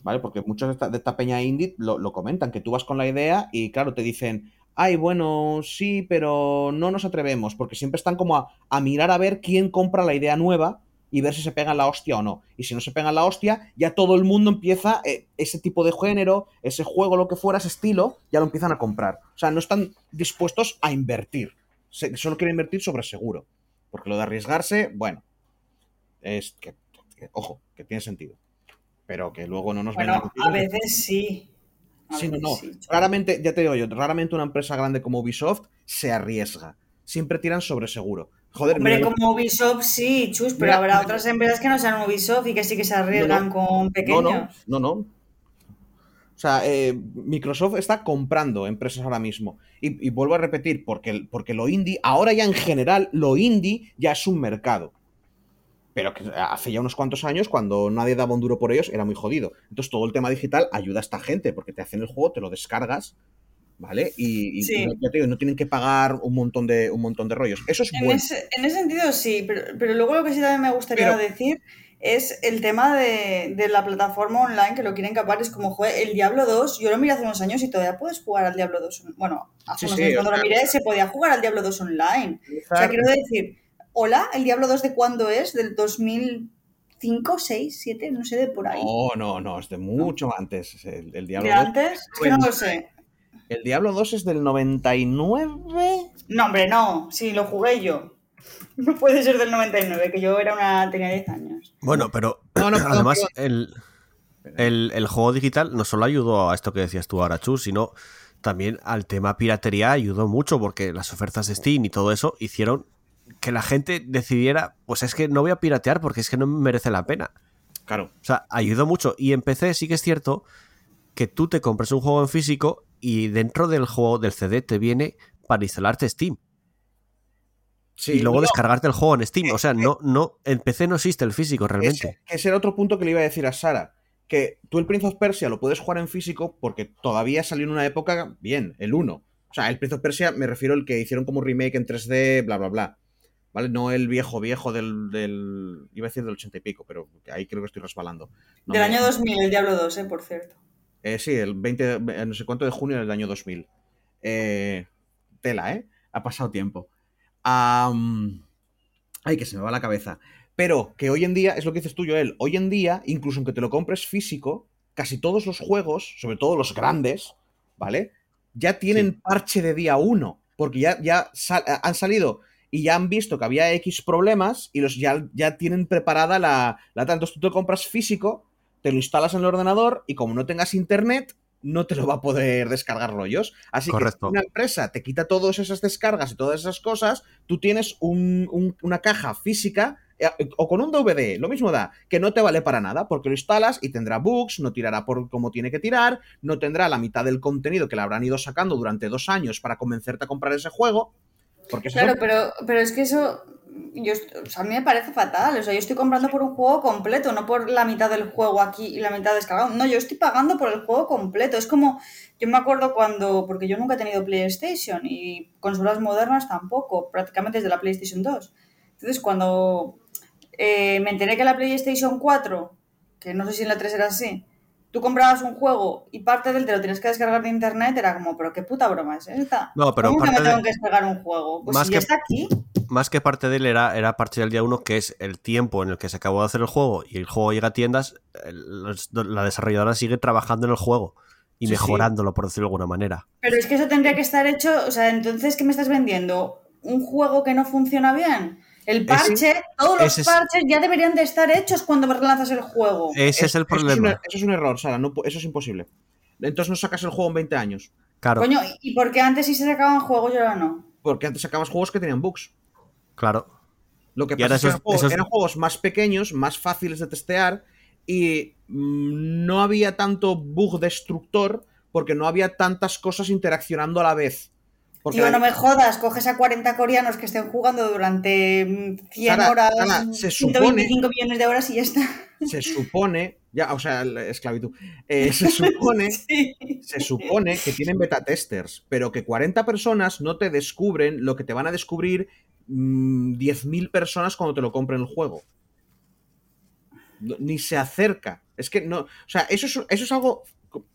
¿Vale? Porque muchos de esta, peña indie lo, lo comentan, que tú vas con la idea y claro, te dicen, ay, bueno, sí, pero no nos atrevemos, porque siempre están como a, a mirar a ver quién compra la idea nueva y ver si se pegan la hostia o no. Y si no se pegan la hostia, ya todo el mundo empieza, eh, ese tipo de género, ese juego, lo que fuera, ese estilo, ya lo empiezan a comprar. O sea, no están dispuestos a invertir. Se- solo quieren invertir sobre seguro. Porque lo de arriesgarse, bueno, es que, que- ojo, que tiene sentido. Pero que luego no nos vengan Bueno, decir a veces sí. A Sí, no, veces no. sí. Raramente, ya te digo yo, raramente una empresa grande como Ubisoft se arriesga. Siempre tiran sobre seguro. Joder, Hombre, mira como Ubisoft sí, chus, pero Mira, habrá otras empresas que no sean Ubisoft y que sí que se arriesgan No, con no, pequeños. no, no, no. O sea, eh, Microsoft está comprando empresas ahora mismo. Y, y vuelvo a repetir, porque, porque lo indie, ahora ya en general, lo indie ya es un mercado. Pero que hace ya unos cuantos años, cuando nadie daba un duro por ellos, era muy jodido. Entonces todo el tema digital ayuda a esta gente, porque te hacen el juego, te lo descargas, ¿vale? Y, y- Sí. y no, ya te digo, no tienen que pagar un montón de, un montón de rollos. Eso es En bueno. ese, en ese sentido sí, pero, pero luego lo que sí también me gustaría Pero- decir es el tema de, de la plataforma online que lo quieren capar. Es como, joder, el Diablo 2, yo lo miré hace unos años y todavía puedes jugar al Diablo 2. on- Bueno, hace Sí, unos sí, años cuando lo miré se podía jugar al Diablo 2 online. O sea, quiero decir, hola, ¿el Diablo 2 de cuándo es? ¿Del 2005, 6, 7? No sé, de por ahí. No, no, no, es de mucho antes. El, el Diablo ¿De 2. antes? Es que no lo sé. El Diablo 2 es del 99. No, hombre, no, sí, lo jugué yo. No puede ser del 99, que yo era una tenía 10 años. Bueno, pero No, además el, el- el juego digital no solo ayudó a esto que decías tú ahora, Chus, sino también al tema piratería ayudó mucho porque las ofertas de Steam y todo eso hicieron que la gente decidiera, pues es que no voy a piratear porque es que no me merece la pena. Claro. O sea, ayudó mucho. Y en PC sí que es cierto que tú te compras un juego en físico y dentro del juego del CD te viene para instalarte Steam Sí, y luego no, descargarte el juego en Steam. O sea, no, no, en PC no existe el físico realmente. Ese, ese era otro punto que le iba a decir a Sara. Que tú el Prince of Persia lo puedes jugar en físico porque todavía salió en una época bien, el 1. O sea, el Prince of Persia me refiero al que hicieron como remake en 3D, bla, bla, bla. ¿Vale? No el viejo, viejo del, del- Iba a decir del 80 y pico, pero ahí creo que estoy resbalando. No Del me- año 2000, el Diablo 2, eh, por cierto. Eh, sí, el 20, de- no sé cuánto de junio del año 2000. Eh, tela, ¿eh? Ha pasado tiempo. Ay, que se me va la cabeza. Pero que hoy en día, es lo que dices tú, Joel, hoy en día, incluso aunque te lo compres físico, casi todos los juegos, sobre todo los grandes, ¿vale? Ya tienen parche de día 1, porque ya, ya sal- han salido y ya han visto que había X problemas y los ya, ya tienen preparada la, la. Entonces tú te compras físico, te lo instalas en el ordenador y como no tengas internet, no te lo va a poder descargar rollos. Así Correcto. que si una empresa te quita todas esas descargas y todas esas cosas, tú tienes un- un- una caja física eh, o con un DVD, lo mismo da, que no te vale para nada, porque lo instalas y tendrá bugs, no tirará por como tiene que tirar, no tendrá la mitad del contenido que le habrán ido sacando durante dos años para convencerte a comprar ese juego. Porque eso- Claro, pero, pero es que eso yo, o sea, a mí me parece fatal. O sea, yo estoy comprando por un juego completo, no por la mitad del juego aquí y la mitad descargado. No, yo estoy pagando por el juego completo. Es como, yo me acuerdo cuando, porque yo nunca he tenido PlayStation y consolas modernas tampoco, prácticamente desde la PlayStation 2. Entonces, cuando eh, me enteré que la PlayStation 4, que no sé si en la 3 era así, tú comprabas un juego y parte del te lo tienes que descargar de internet, era como, pero qué puta broma es esta. No, pero ¿Cómo que me de- tengo que descargar un juego? Pues Más si ya que- está aquí. Más que parte de él era, era parte del día 1, que es el tiempo en el que se acabó de hacer el juego y el juego llega a tiendas, el- la desarrolladora sigue trabajando en el juego y Sí, sí. mejorándolo, por decirlo de alguna manera. Pero es que eso tendría que estar hecho, o sea, entonces, ¿qué me estás vendiendo? ¿Un juego que no funciona bien? El parche, todos los ese parches ya deberían de estar hechos cuando relanzas el juego. Ese es el Eso es, un, problema. eso es un error, Sara, no eso es imposible. Entonces no sacas el juego en 20 años. Claro, Coño, ¿y por qué antes sí se sacaban juegos y ahora no? Porque antes sacabas juegos que tenían bugs. Claro. Lo que Y pasa es que esos- eran juegos, esos- eran juegos más pequeños, más fáciles de testear y mm, no había tanto bug destructor porque no había tantas cosas interaccionando a la vez. Porque Tío, no me jodas, coges a 40 coreanos que estén jugando durante mm, 100 Sara, horas, Sara, se 125 millones de horas y ya está. se supone, ya, o sea, la esclavitud, eh, se supone Sí. se supone que tienen beta testers, pero que 40 personas no te descubren lo que te van a descubrir mm, 10.000 personas cuando te lo compren el juego. Ni se acerca. Es que no. O sea, eso es, eso es algo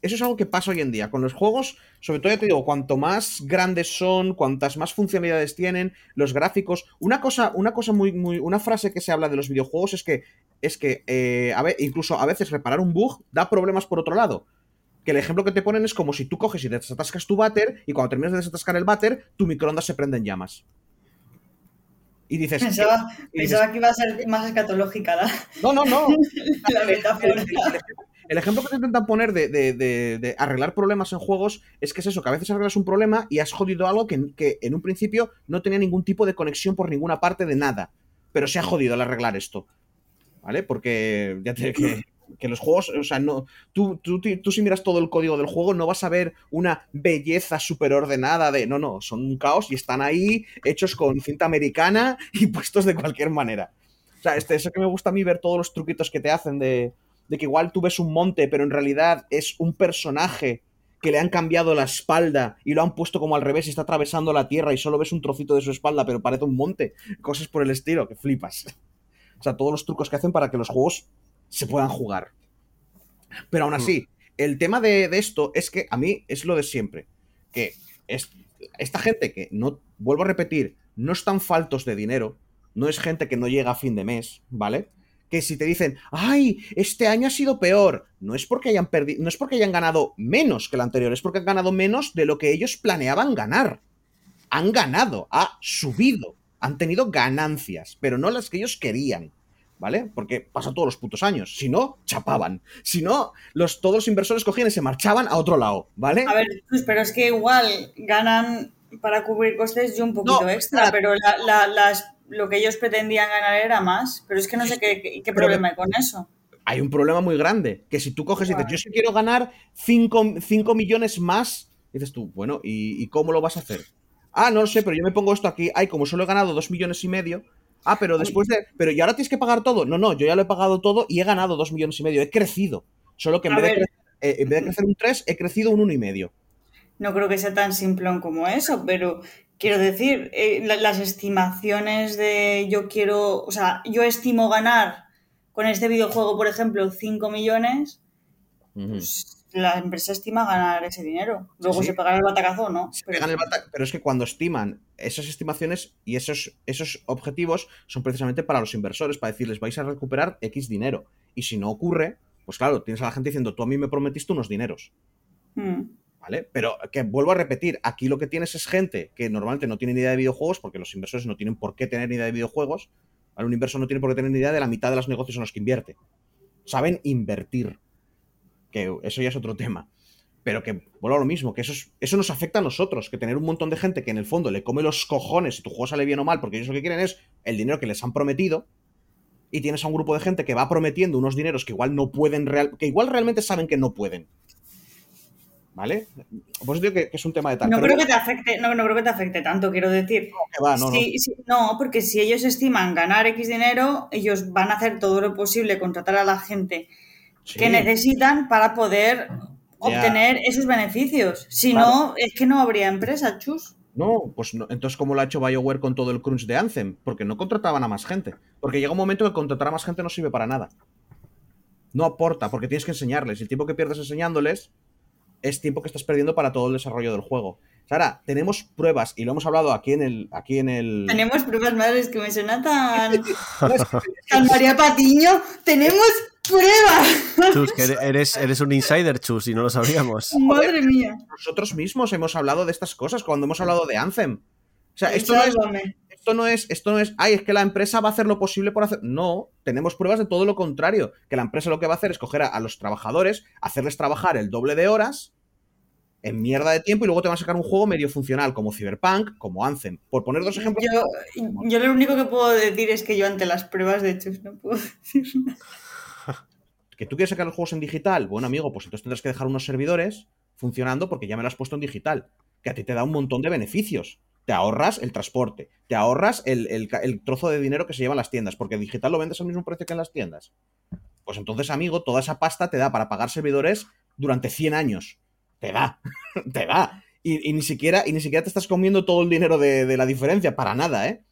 eso es algo que pasa hoy en día. Con los juegos, sobre todo ya te digo, cuanto más grandes son, cuantas más funcionalidades tienen, los gráficos. Una cosa, una cosa muy, muy. Una frase que se habla de los videojuegos es que. Es que eh, a ve- incluso a veces reparar un bug da problemas por otro lado. Que el ejemplo que te ponen es como si tú coges y desatascas tu váter y cuando terminas de desatascar el váter, tu microondas se prende en llamas. Y dices. Pensaba, y dices, pensaba que iba a ser más escatológica la, no, no, no. la El, metáfora. ejemplo que te intentan poner de, de- de- de arreglar problemas en juegos es que es eso, que a veces arreglas un problema y has jodido algo que, que en un principio no tenía ningún tipo de conexión por ninguna parte de nada. Pero se ha jodido al arreglar esto. ¿Vale? Porque ya te que, que los juegos, o sea, no. Tú, tú, tú si miras todo el código del juego, no vas a ver una belleza súper ordenada de. No, no, son un caos y están ahí hechos con cinta americana y puestos de cualquier manera. O sea, este, eso que me gusta a mí ver todos los truquitos que te hacen de, de que igual tú ves un monte, pero en realidad es un personaje que le han cambiado la espalda y lo han puesto como al revés y está atravesando la tierra y solo ves un trocito de su espalda, pero parece un monte. Cosas por el estilo, que flipas. O sea, todos los trucos que hacen para que los juegos se puedan jugar. Pero aún así, el tema de, de esto es que a mí es lo de siempre. Que es, esta gente que no, vuelvo a repetir, no están faltos de dinero, no es gente que no llega a fin de mes, ¿vale? Que si te dicen, ay, este año ha sido peor, no es porque hayan perdido, no es porque hayan ganado menos que el anterior, es porque han ganado menos de lo que ellos planeaban ganar. Han ganado, ha subido, han tenido ganancias, pero no las que ellos querían. ¿Vale? Porque pasa todos los putos años. Si no, chapaban. Si no, los, todos los inversores cogían y se marchaban a otro lado. ¿Vale? A ver, pues, pero es que igual ganan para cubrir costes y un poquito No, extra, pero la- la- las, lo que ellos pretendían ganar era más. Pero es que no sé qué, qué- qué problema hay con eso. hay un problema muy grande. Que si tú coges y dices, yo sí quiero ganar 5 millones más, dices tú, bueno, ¿y, y cómo lo vas a hacer? Ah, no lo sé, pero yo me pongo esto aquí. Ay, como solo he ganado 2 millones y medio. Ah, pero después de. Pero ¿y ahora tienes que pagar todo? No, no, yo ya lo he pagado todo y he ganado 2 millones y medio. He crecido. Solo que en vez, de crecer, eh, en vez de crecer un 3, he crecido un 1 y medio. No creo que sea tan simplón como eso, pero quiero decir, eh, la- las estimaciones de yo quiero, o sea, yo estimo ganar con este videojuego, por ejemplo, 5 millones, pues la empresa estima ganar ese dinero. Luego Sí. se pegará el batacazo, ¿no? Se Pero- pegan el bata- pero es que cuando estiman esas estimaciones y esos, esos objetivos son precisamente para los inversores, para decirles vais a recuperar X dinero. Y si no ocurre, pues claro, tienes a la gente diciendo, tú a mí me prometiste unos dineros. Mm. ¿Vale? Pero que vuelvo a repetir, aquí lo que tienes es gente que normalmente no tiene ni idea de videojuegos, porque los inversores no tienen por qué tener ni idea de videojuegos. Un inversor no tiene por qué tener ni idea de la mitad de los negocios en los que invierte. Saben invertir. Que eso ya es otro tema. Pero que vuelvo a lo mismo, que eso, es- eso nos afecta a nosotros, que tener un montón de gente que en el fondo le come los cojones si tu juego sale bien o mal, porque ellos lo que quieren es el dinero que les han prometido, y tienes a un grupo de gente que va prometiendo unos dineros que igual no pueden, real, que igual realmente saben que no pueden. ¿Vale? Pues digo que, que es un tema de tal. No pero creo que te afecte, no, no creo que te afecte tanto, quiero decir. que va, no, no. Sí, no, porque si ellos estiman ganar X dinero, ellos van a hacer todo lo posible, contratar a la gente Sí. que necesitan para poder obtener esos beneficios. Si no, es que no habría empresa, chus. No, pues no. entonces, ¿cómo lo ha hecho BioWare con todo el crunch de Anthem? Porque no contrataban a más gente. Porque llega un momento que contratar a más gente no sirve para nada. No aporta, porque tienes que enseñarles. Y el tiempo que pierdes enseñándoles es tiempo que estás perdiendo para todo el desarrollo del juego. Sara, tenemos pruebas, y lo hemos hablado aquí en el. Aquí en el... Tenemos pruebas madres que me suena tan. tan María Patiño. ¡Tenemos pruebas! Chus, que eres, eres un insider, Chus, y no lo sabíamos. Madre mía. Nosotros mismos hemos hablado de estas cosas cuando hemos hablado de Anthem. O sea, esto no es, esto no es, esto no es, ay, es que la empresa va a hacer lo posible por hacer. No, tenemos pruebas de todo lo contrario. Que la empresa lo que va a hacer es coger a, a los trabajadores, hacerles trabajar el doble de horas en mierda de tiempo y luego te van a sacar un juego medio funcional como Cyberpunk, como Anthem. Por poner dos ejemplos. Yo, yo lo único que puedo decir es que yo ante las pruebas de Chus no puedo decir nada. ¿Que tú quieres sacar los juegos en digital? Bueno, amigo, pues entonces tendrás que dejar unos servidores funcionando porque ya me lo has puesto en digital. Que a ti te da un montón de beneficios. Te ahorras el transporte, te ahorras el, el trozo de dinero que se llevan las tiendas, porque digital lo vendes al mismo precio que en las tiendas. Pues entonces, amigo, toda esa pasta te da para pagar servidores durante 100 años. Te da, te da. Y, y ni siquiera, y ni siquiera te estás comiendo todo el dinero de, de la diferencia, para nada, ¿eh?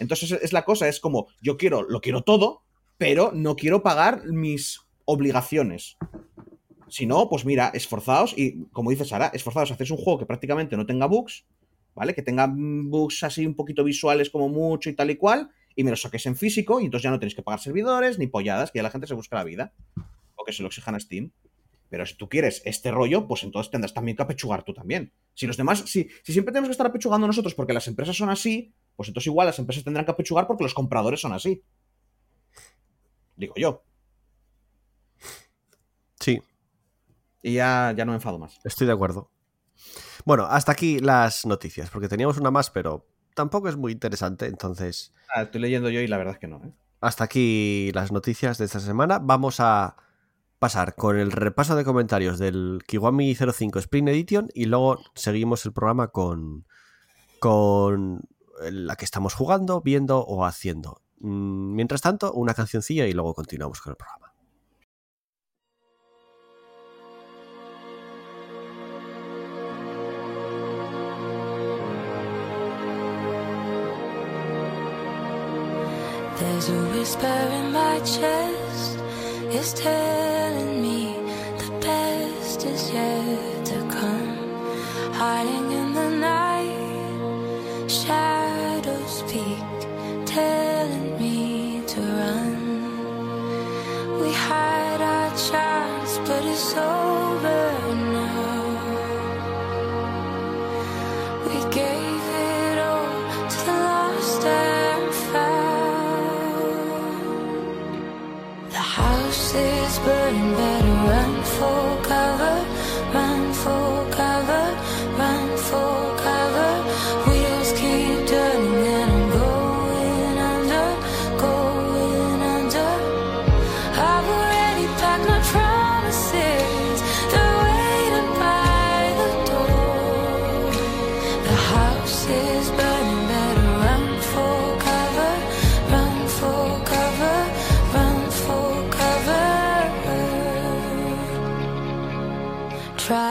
Entonces es la cosa, es como, yo quiero, lo quiero todo, pero no quiero pagar mis obligaciones. Si no, pues mira, esforzaos y, como dice Sara, esforzaos a hacer un juego que prácticamente no tenga bugs, ¿vale? Que tenga bugs así un poquito visuales como mucho y tal y cual, y me lo saques en físico y entonces ya no tenéis que pagar servidores ni polladas, que ya la gente se busca la vida. O que se lo exijan a Steam. Pero si tú quieres este rollo, pues entonces tendrás también que apechugar tú también. Si los demás, si, si siempre tenemos que estar apechugando nosotros porque las empresas son así, pues entonces igual las empresas tendrán que apechugar porque los compradores son así. Digo yo. Sí, Y ya, ya no me enfado más. estoy de acuerdo. Bueno, hasta aquí las noticias, porque teníamos una más, pero tampoco es muy interesante, entonces Ah, estoy leyendo yo y la verdad es que no. ¿eh? hasta aquí las noticias de esta semana. Vamos a pasar con el repaso de comentarios del Kiwami 05 Spring Edition y luego seguimos el programa con, con la que estamos jugando, viendo o haciendo. Mm, Mientras tanto, una cancioncilla y luego continuamos con el programa. There's a whisper in my chest, it's telling me the best is yet to come. Hiding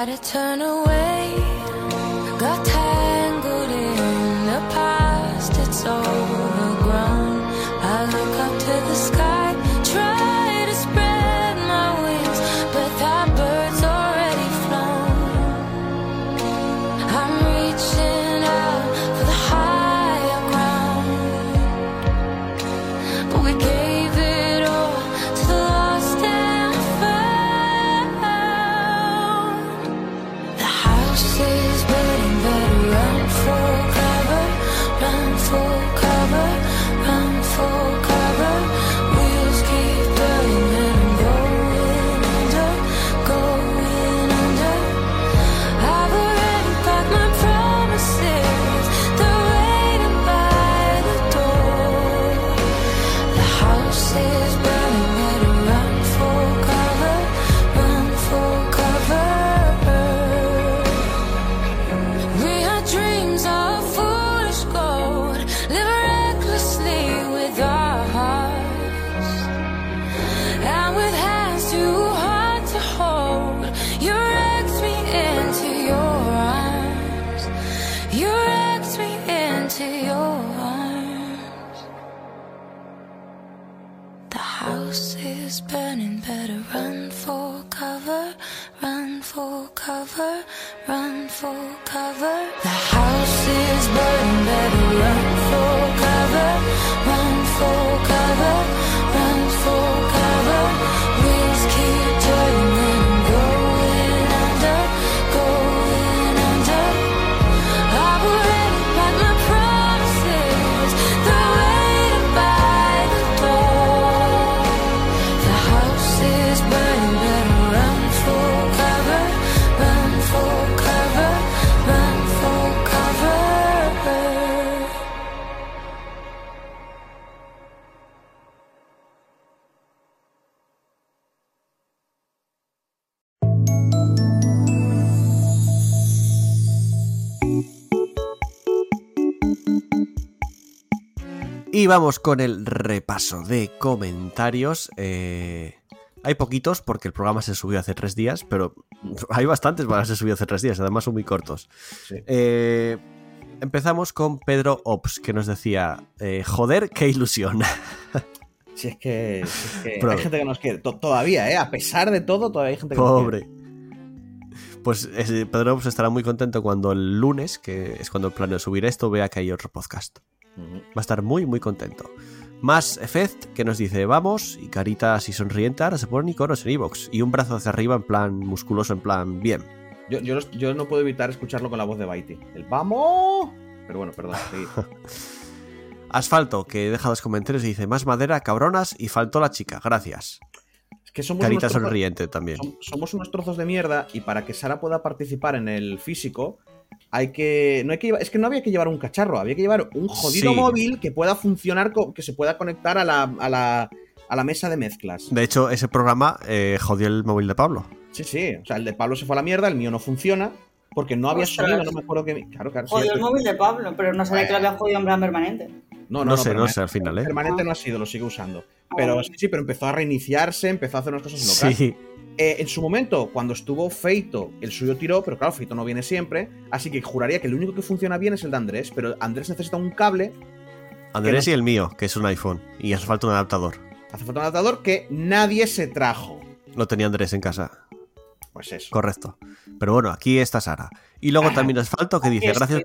Try to turn away, Y vamos con el repaso de comentarios. Eh, hay poquitos porque el programa se subió hace tres días, pero hay bastantes para se subió hace tres días, además son muy cortos. Sí. Eh, empezamos con Pedro Ops, que nos decía, eh, joder, qué ilusión. Si es que, si es que Pero- hay gente que nos quiere. To- todavía, ¿eh? A pesar de todo, todavía hay gente que nos quiere. Pobre. Pues Pedro pues, estará muy contento cuando el lunes, que es cuando planeo subir esto, vea que hay otro podcast. Va a estar muy, muy contento. Más Effect, que nos dice vamos, y carita así sonriente, ahora se ponen iconos en Evox. Y un brazo hacia arriba en plan musculoso, en plan bien. Yo, yo, los- yo no puedo evitar escucharlo con la voz de Baiti. El ¡Vamos! Pero bueno, perdón. sí. Asfalto, que deja dos comentarios y dice más madera, cabronas, y faltó la chica, gracias. Es que somos Carita trozos- sonriente también. som- somos unos trozos de mierda y para que Sara pueda participar en el físico hay que no hay que llevar- es que no había que llevar un cacharro había que llevar un jodido Sí. móvil que pueda funcionar co- que se pueda conectar a la, a la, a la mesa de mezclas De hecho, ese programa eh, jodió el móvil de Pablo. sí sí o sea el de Pablo se fue a la mierda el mío no funciona porque no había sonido no me acuerdo que claro claro sí, Jodió el pero- móvil de Pablo, pero no sabía que lo había jodido en plan permanente. no, No sé, no sé al final, ¿eh? permanente Ah. no ha sido lo sigue usando Ah, pero vale. sí sí pero empezó a reiniciarse empezó a hacer unas cosas locas Sí, Eh, en su momento, cuando estuvo Feito, el suyo tiró, pero claro, Feito no viene siempre, así que juraría que el único que funciona bien es el de Andrés, pero Andrés necesita un cable, Andrés y el mío, que es un iPhone, y hace falta un adaptador. hace falta un adaptador que nadie se trajo. Lo tenía Andrés en casa, Pues eso. correcto. Pero bueno, aquí está Sara. Y luego también Asfalto que dice, gracias,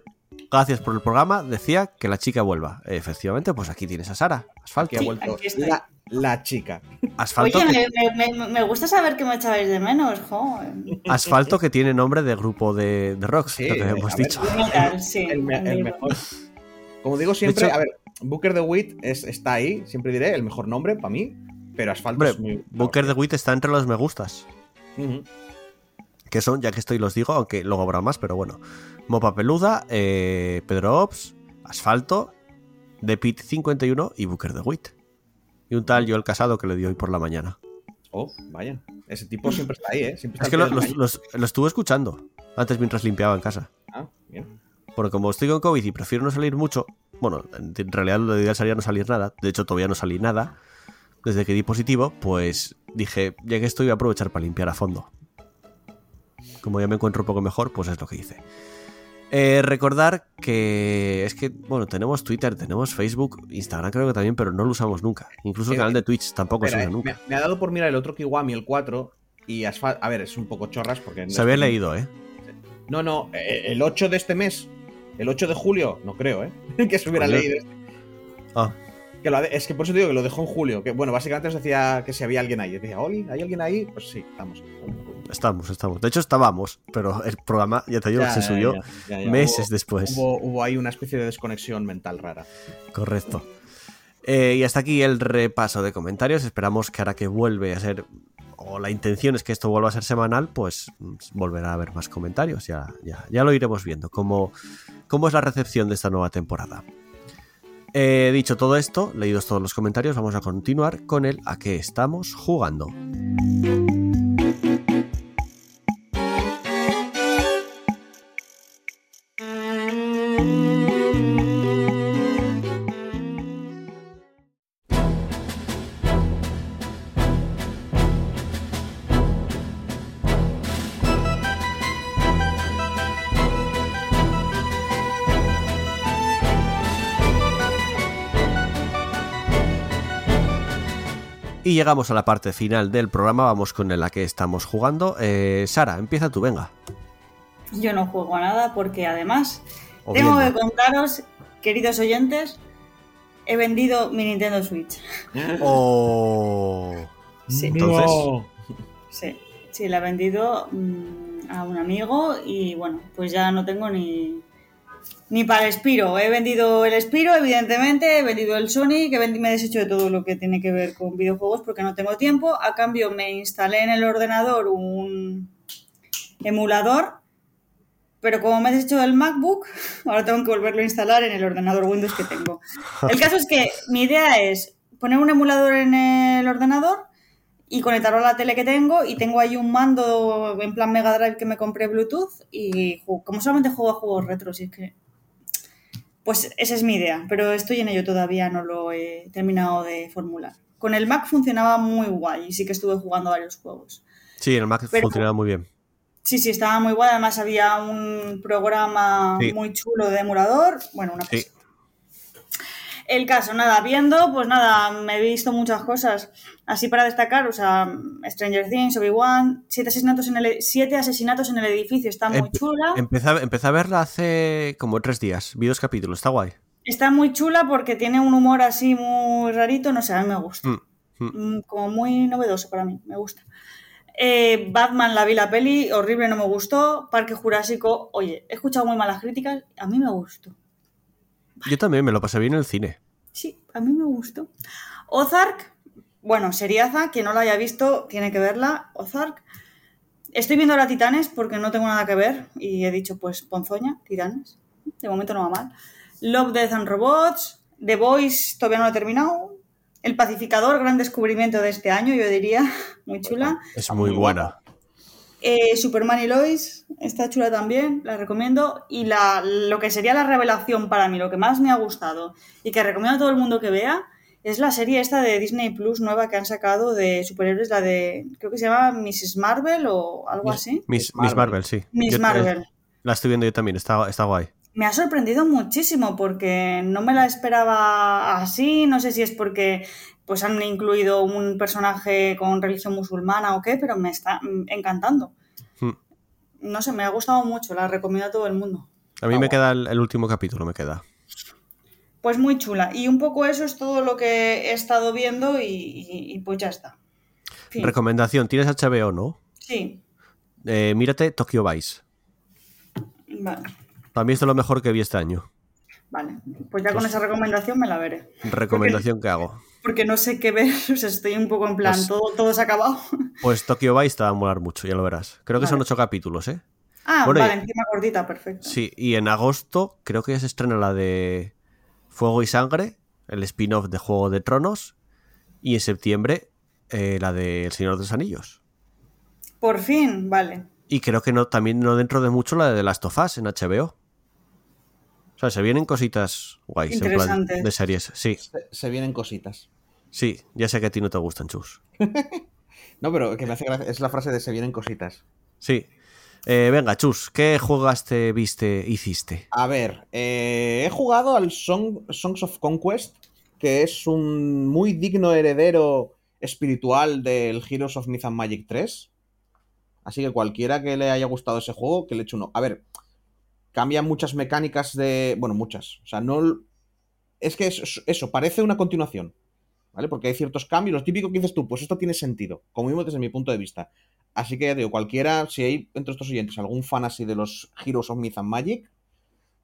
gracias por el programa, decía que la chica vuelva. Efectivamente, pues aquí tienes a Sara. Asfalto. Que ha vuelto aquí estoy. la, la chica. Asfalto, Oye, que, me, me- me gusta saber que me echabais de menos, jo. asfalto que tiene nombre de grupo de, de rock, Sí, lo que hemos ver, dicho. Metal, sí, El, el mejor. Como digo siempre, hecho- a ver, Booker de Witt es, está ahí, siempre diré, el mejor nombre para mí, pero Asfalto Hombre, es muy. Bunker de Wit está entre los me gustas. Que son, ya que estoy los digo, aunque luego habrá más, pero bueno. Mopa Peluda, eh, Pedro Ops, Asfalto, The Pit 51 y Booker de Wit. Y un tal Joel Casado que le dio hoy por la mañana. Oh, vaya. Ese tipo siempre está ahí, ¿eh? Siempre está Es que lo, los- los- lo estuve escuchando antes mientras limpiaba en casa. Ah, bien. Porque como estoy con COVID y prefiero no salir mucho, bueno, en en realidad lo ideal sería no salir nada. De hecho, todavía no salí nada. Desde que di positivo, pues dije, ya que estoy, voy a aprovechar para limpiar a fondo. Como ya me encuentro un poco mejor, pues es lo que hice. Eh, recordar que es que, bueno, tenemos Twitter, tenemos Facebook, Instagram creo que también, pero no lo usamos nunca. Incluso el canal de Twitch tampoco Espera, se usa eh, nunca. me, ha dado por mirar el otro Kiwami, el 4, y. A ver, es un poco chorras porque. no Se había leído, ¿eh? No, no, eh, el 8 de este mes, el 8 de julio, no creo, ¿eh? que se hubiera leído. Ah, Que lo es que por eso digo que lo dejó en julio. Que bueno, básicamente os decía que si había alguien ahí. Decía, Oli, ¿hay alguien ahí? Pues sí, estamos. estamos, estamos. De hecho, estábamos, pero el programa, ya te digo, Ya, se subió ya, ya, ya. meses Hubo- después. Hubo, hubo ahí una especie de desconexión mental rara. Correcto. Eh, y hasta aquí el repaso de comentarios. Esperamos que ahora que vuelve a ser, o la intención es que esto vuelva a ser semanal, pues mm, volverá a haber más comentarios. Ya, ya, ya lo iremos viendo, cómo, cómo es la recepción de esta nueva temporada. Eh, dicho todo esto, leídos todos los comentarios, vamos a continuar con el a qué estamos jugando. Llegamos a la parte final del programa, vamos con el a qué estamos jugando. Eh, Sara, empieza tú, venga. Yo no juego a nada porque además tengo que contaros, queridos oyentes, he vendido mi Nintendo Switch. Oh. Sí, Entonces- No. sí, sí, la he vendido mm, a un amigo y bueno, pues ya no tengo ni, ni para el Spiro. He vendido el Spiro, evidentemente, he vendido el Sonic, he me he deshecho de todo lo que tiene que ver con videojuegos porque no tengo tiempo. A cambio me instalé en el ordenador un emulador, pero como me he deshecho del MacBook, ahora tengo que volverlo a instalar en el ordenador Windows que tengo. El caso es que mi idea es poner un emulador en el ordenador y conectarlo a la tele que tengo y tengo ahí un mando en plan Mega Drive que me compré Bluetooth y como solamente juego a juegos retro, si es que... Pues esa es mi idea, pero estoy en ello todavía, no lo he terminado de formular. Con el Mac funcionaba muy guay y sí que estuve jugando varios juegos. Sí, en el Mac Pero- funcionaba muy bien. Sí, sí, estaba muy guay. Además había un programa Sí. muy chulo de emulador. Bueno, una Sí. cosa. El caso, nada, viendo, pues nada, me he visto muchas cosas. Así para destacar, o sea, Stranger Things, Obi-Wan, siete asesinatos, en el, siete asesinatos en el edificio, está muy Empe- chula. Empecé a, empecé a verla hace como tres días. Vi dos capítulos, está guay. Está muy chula porque tiene un humor así muy rarito, no sé, a mí me gusta. Mm, mm. Mm, Como muy novedoso para mí, me gusta. Eh, Batman la vi la peli, horrible, no me gustó. Parque Jurásico, oye, he escuchado muy malas críticas, a mí me gustó. Yo también me lo pasé bien en el cine. Sí, a mí me gustó. Ozark, bueno, seriaza, quien no la haya visto tiene que verla. Ozark. Estoy viendo ahora Titanes porque no tengo nada que ver y he dicho, pues, Ponzoña, Titanes. De momento no va mal. Love, Death and Robots. The Voice, todavía no lo he terminado. El Pacificador, gran descubrimiento de este año, yo diría. Muy chula. Es muy buena. Eh, Superman y Lois, está chula también, la recomiendo. Y la, lo que sería la revelación para mí, lo que más me ha gustado y que recomiendo a todo el mundo que vea, es la serie esta de Disney Plus nueva que han sacado de superhéroes, la de, creo que se llama Mrs. Marvel o algo Miss- así. Miss, Marvel. Miss Marvel, sí. Miss Yo- Marvel. La estoy viendo yo también, está, está guay. Me ha sorprendido muchísimo porque no me la esperaba así, no sé si es porque pues han incluido un personaje con religión musulmana o qué, pero me está encantando. Hmm. No sé, me ha gustado mucho, la recomiendo a todo el mundo. A mí Ah, me queda el, el último capítulo, me queda. Pues muy chula. Y un poco eso es todo lo que he estado viendo y, y- y pues ya está. Fin. Recomendación, tienes HBO, ¿no? Sí, Eh, mírate Tokyo Vice. vale. Mí esto es lo mejor que vi este año. Vale, pues ya con esa recomendación me la veré. Recomendación que hago. Porque no sé qué ver, o sea, estoy un poco en plan, Pues- todo, todo se ha acabado. Pues Tokyo Vice te va a molar mucho, ya lo verás. Creo que son ocho capítulos, ¿eh? Ah, Bueno, vale, y- encima gordita, perfecto. Sí, y en agosto creo que ya se estrena la de Fuego y Sangre, el spin-off de Juego de Tronos, y en septiembre eh, la de El Señor de los Anillos. Por fin, vale. Y creo que no, también no dentro de mucho la de The Last of Us en HBO. O sea, se vienen cositas guays en plan de series. Sí, Se, se vienen cositas. sí, ya sé que a ti no te gustan, Chus. No, pero que me hace gracia. Es la frase de se vienen cositas. Sí. Eh, venga, Chus, ¿qué jugaste, viste, hiciste? A ver, eh, he jugado al Song- Songs of Conquest, que es un muy digno heredero espiritual del Heroes of Myth and Magic 3. Así que cualquiera que le haya gustado ese juego, que le eche uno. A ver, cambia muchas mecánicas de. Bueno, muchas. O sea, no. Es que es- eso, parece una continuación. ¿Vale? Porque hay ciertos cambios. Lo típico que dices tú, pues esto tiene sentido. Como mismo desde mi punto de vista. Así que ya digo, cualquiera, si hay entre estos oyentes algún fan así de los Heroes of Myth and Magic,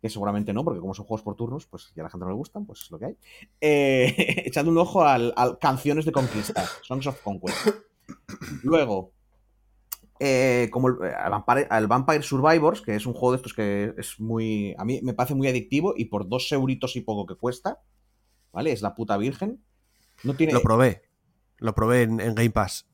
que seguramente no, porque como son juegos por turnos, pues ya la gente no le gustan, pues es lo que hay. Eh, echad un ojo al, al Canciones de Conquista, Songs of Conquest. Luego, eh, como el, al Vampire, al Vampire Survivors, que es un juego de estos que es muy. A mí me parece muy adictivo y por dos euritos y poco que cuesta, ¿vale? Es la puta virgen. No tiene, Lo probé. Lo probé en, en Game Pass.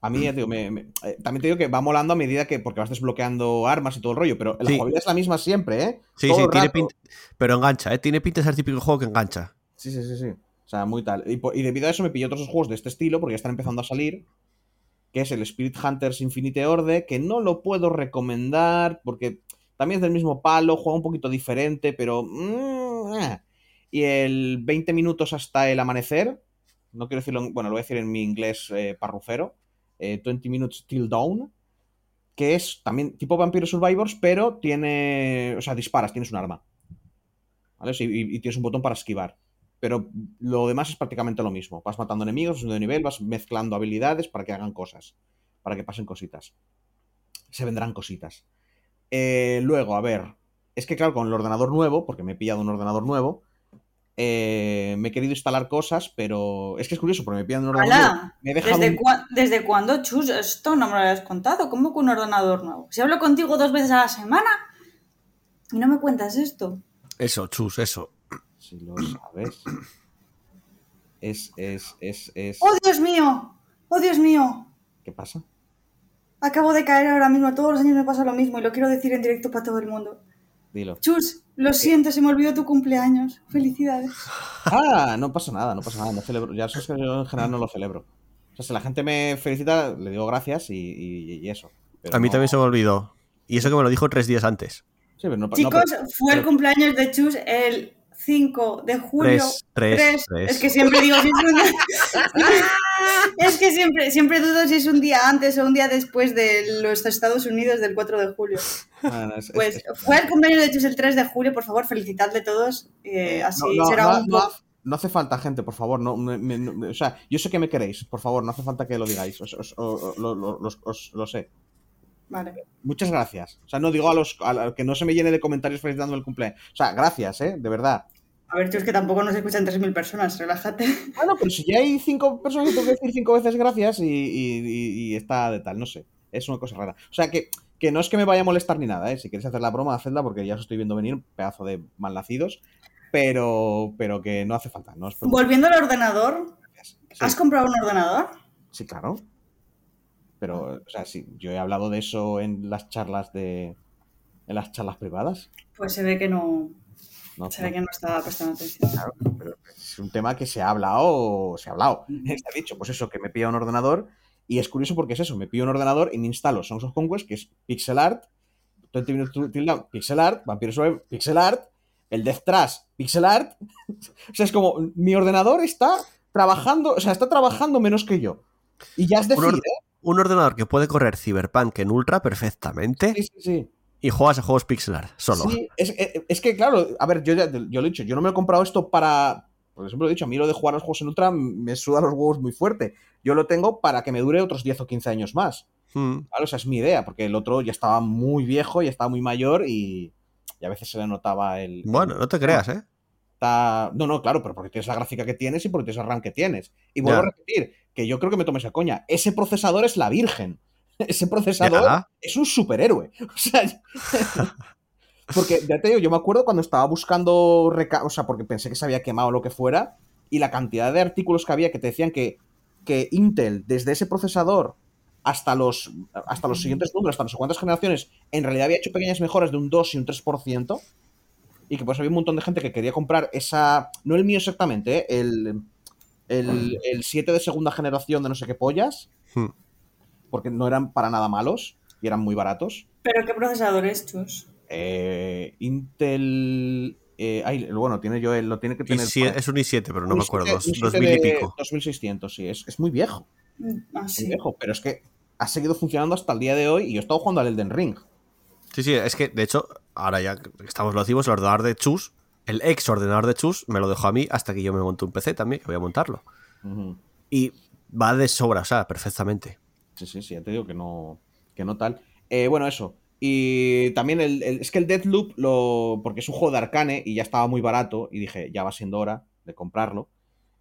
a mí, ya te digo, me- me- eh, también te digo que va molando a medida que. Porque vas desbloqueando armas y todo el rollo, pero la Sí. jugabilidad es la misma siempre, ¿eh? Sí, Todo sí, tiene pinta. Pero engancha, ¿eh? Tiene pinta de ser típico juego que engancha. Sí, sí, sí, sí. O sea, muy tal. Y, y debido a eso me pillé otros juegos de este estilo, porque ya están empezando a salir. Que es el Spirit Hunters Infinite Orde, que no lo puedo recomendar, porque también es del mismo palo, juega un poquito diferente, pero. mm, eh. Y el 20 minutos hasta el amanecer. No quiero decirlo, en- bueno, lo voy a decir en mi inglés eh, parrufero. eh, 20 minutes till dawn. Que es también tipo Vampire Survivors, pero tiene. O sea, disparas, tienes un arma. ¿Vale? Y tienes un botón para esquivar. Pero lo demás es prácticamente lo mismo. Vas matando enemigos, subiendo de nivel, vas mezclando habilidades para que hagan cosas. Para que pasen cositas. Se vendrán cositas. Eh, luego, a ver. Es que claro, con el ordenador nuevo, porque me he pillado un ordenador nuevo, eh, me he querido instalar cosas, pero es que es curioso, porque me he pillado un ordenador nuevo. Me he dejado ¿Desde, un- cua- ¿Desde cuándo, Chus? Esto no me lo habías contado. ¿Cómo que un ordenador nuevo? Si hablo contigo dos veces a la semana y no me cuentas esto. Eso, Chus, eso. Si lo sabes. Es, es, es, es. ¡Oh, Dios mío! ¡Oh, Dios mío! ¿Qué pasa? Acabo de caer ahora mismo. Todos los años me pasa lo mismo y lo quiero decir en directo para todo el mundo. Dilo. Chus, lo siento, se me olvidó tu cumpleaños. Felicidades. Ah, no pasa nada, no pasa nada. No celebro. Ya sabes que yo en general no lo celebro. O sea, si la gente me felicita, le digo gracias y, y- y eso. Pero A mí no- también se me olvidó. Y eso que me lo dijo tres días antes. Sí, pero no, no, Chicos, pero- fue el cumpleaños de Chus el 5 de julio. Tres, tres, Tres. tres. Es que siempre digo si es un día. es que siempre, siempre dudo si es un día antes o un día después de los Estados Unidos del 4 de julio. Es- Pues es- fue el cumpleaños de Chus el 3 de julio, por favor, felicitadle todos. eh, así No, no, será un no, hace falta, gente, por favor. No, me- me- no- o sea, yo sé que me queréis, por favor, no hace falta que lo digáis. Os, os- o- lo, lo- los- os- lo sé. Vale. Muchas gracias. O sea, no digo a los a que no se me llene de comentarios felicitando el cumpleaños. O sea, gracias, ¿eh? De verdad. A ver, Chus, que tampoco nos escuchan 3.000 personas, relájate. Bueno, pero si ya hay cinco personas que tengo que decir cinco veces gracias y, y- y- y está de tal, no sé. Es una cosa rara. O sea, que, que no es que me vaya a molestar ni nada, ¿eh? Si queréis hacer la broma, hacedla porque ya os estoy viendo venir, pedazo de malnacidos. Pero, pero que no hace falta. No os. Volviendo al ordenador, Sí. ¿has comprado un ordenador? Sí, claro. Pero, o sea, sí, yo he hablado de eso en las charlas de. en las charlas privadas. Pues se ve que no, No, se ve no, que no estaba prestando atención. claro, pero es un tema que se ha hablado, se ha hablado. Se ha dicho, pues eso, que me pilla un ordenador. Y es curioso porque es eso, me pillo un ordenador y me instalo Songs of Conquest, que es pixel art, 20 Minutes Till pixel art, Vampire Survivor, pixel art, el Death Trash, pixel art. o sea, es como, mi ordenador está trabajando, o sea, está trabajando menos que yo. Y ya es decir, or- ¿eh? Un ordenador que puede correr Cyberpunk en Ultra perfectamente Sí, sí, sí. Y juegas a juegos pixel art solo. Sí, es, es- es que claro, a ver, yo ya yo lo he dicho, yo no me he comprado esto para. Por ejemplo, he dicho, a mí lo de jugar a los juegos en Ultra me suda los huevos muy fuerte. Yo lo tengo para que me dure otros 10 o 15 años más. Mm. ¿vale? O sea, es mi idea, porque el otro ya estaba muy viejo, ya estaba muy mayor y, y a veces se le notaba el. Bueno, no te creas, ¿eh? No, no, claro, pero porque tienes la gráfica que tienes y porque tienes el RAM que tienes. Y vuelvo a repetir, que yo creo que me tomes a coña. Ese procesador es la virgen. Ese procesador es un superhéroe. O sea, porque ya te digo, yo me acuerdo cuando estaba buscando, reca- o sea, porque pensé que se había quemado lo que fuera, y la cantidad de artículos que había que te decían que, que Intel, desde ese procesador hasta los, hasta los siguientes números, hasta no sé cuántas generaciones, en realidad había hecho pequeñas mejoras de un 2 y un 3%, y que pues había un montón de gente que quería comprar esa, no el mío exactamente, ¿eh? el, el, el 7 de segunda generación de no sé qué pollas, Hmm. Porque no eran para nada malos y eran muy baratos. ¿Pero qué procesador es, Chus? Eh, Intel. eh, ay, bueno, tiene yo lo tiene que tener. si- es un i7, pero no un me acuerdo. siete- Dos, un siete 2000 y pico. 2600, sí. Es, es muy viejo. Ah, Muy sí. viejo. Pero es que ha seguido funcionando hasta el día de hoy y yo he estado jugando al Elden Ring. Sí, sí, es que de hecho, ahora ya que estamos lo decimos, el ordenador de Chus, el ex ordenador de Chus, me lo dejó a mí hasta que yo me monté un PC también, que voy a montarlo. Y va de sobra, o sea, perfectamente. Sí, sí, sí, ya te digo que no, que no tal. Eh, bueno, eso. Y también el, es que el Deathloop, lo, porque es un juego de Arcane y ya estaba muy barato, y dije, ya va siendo hora de comprarlo.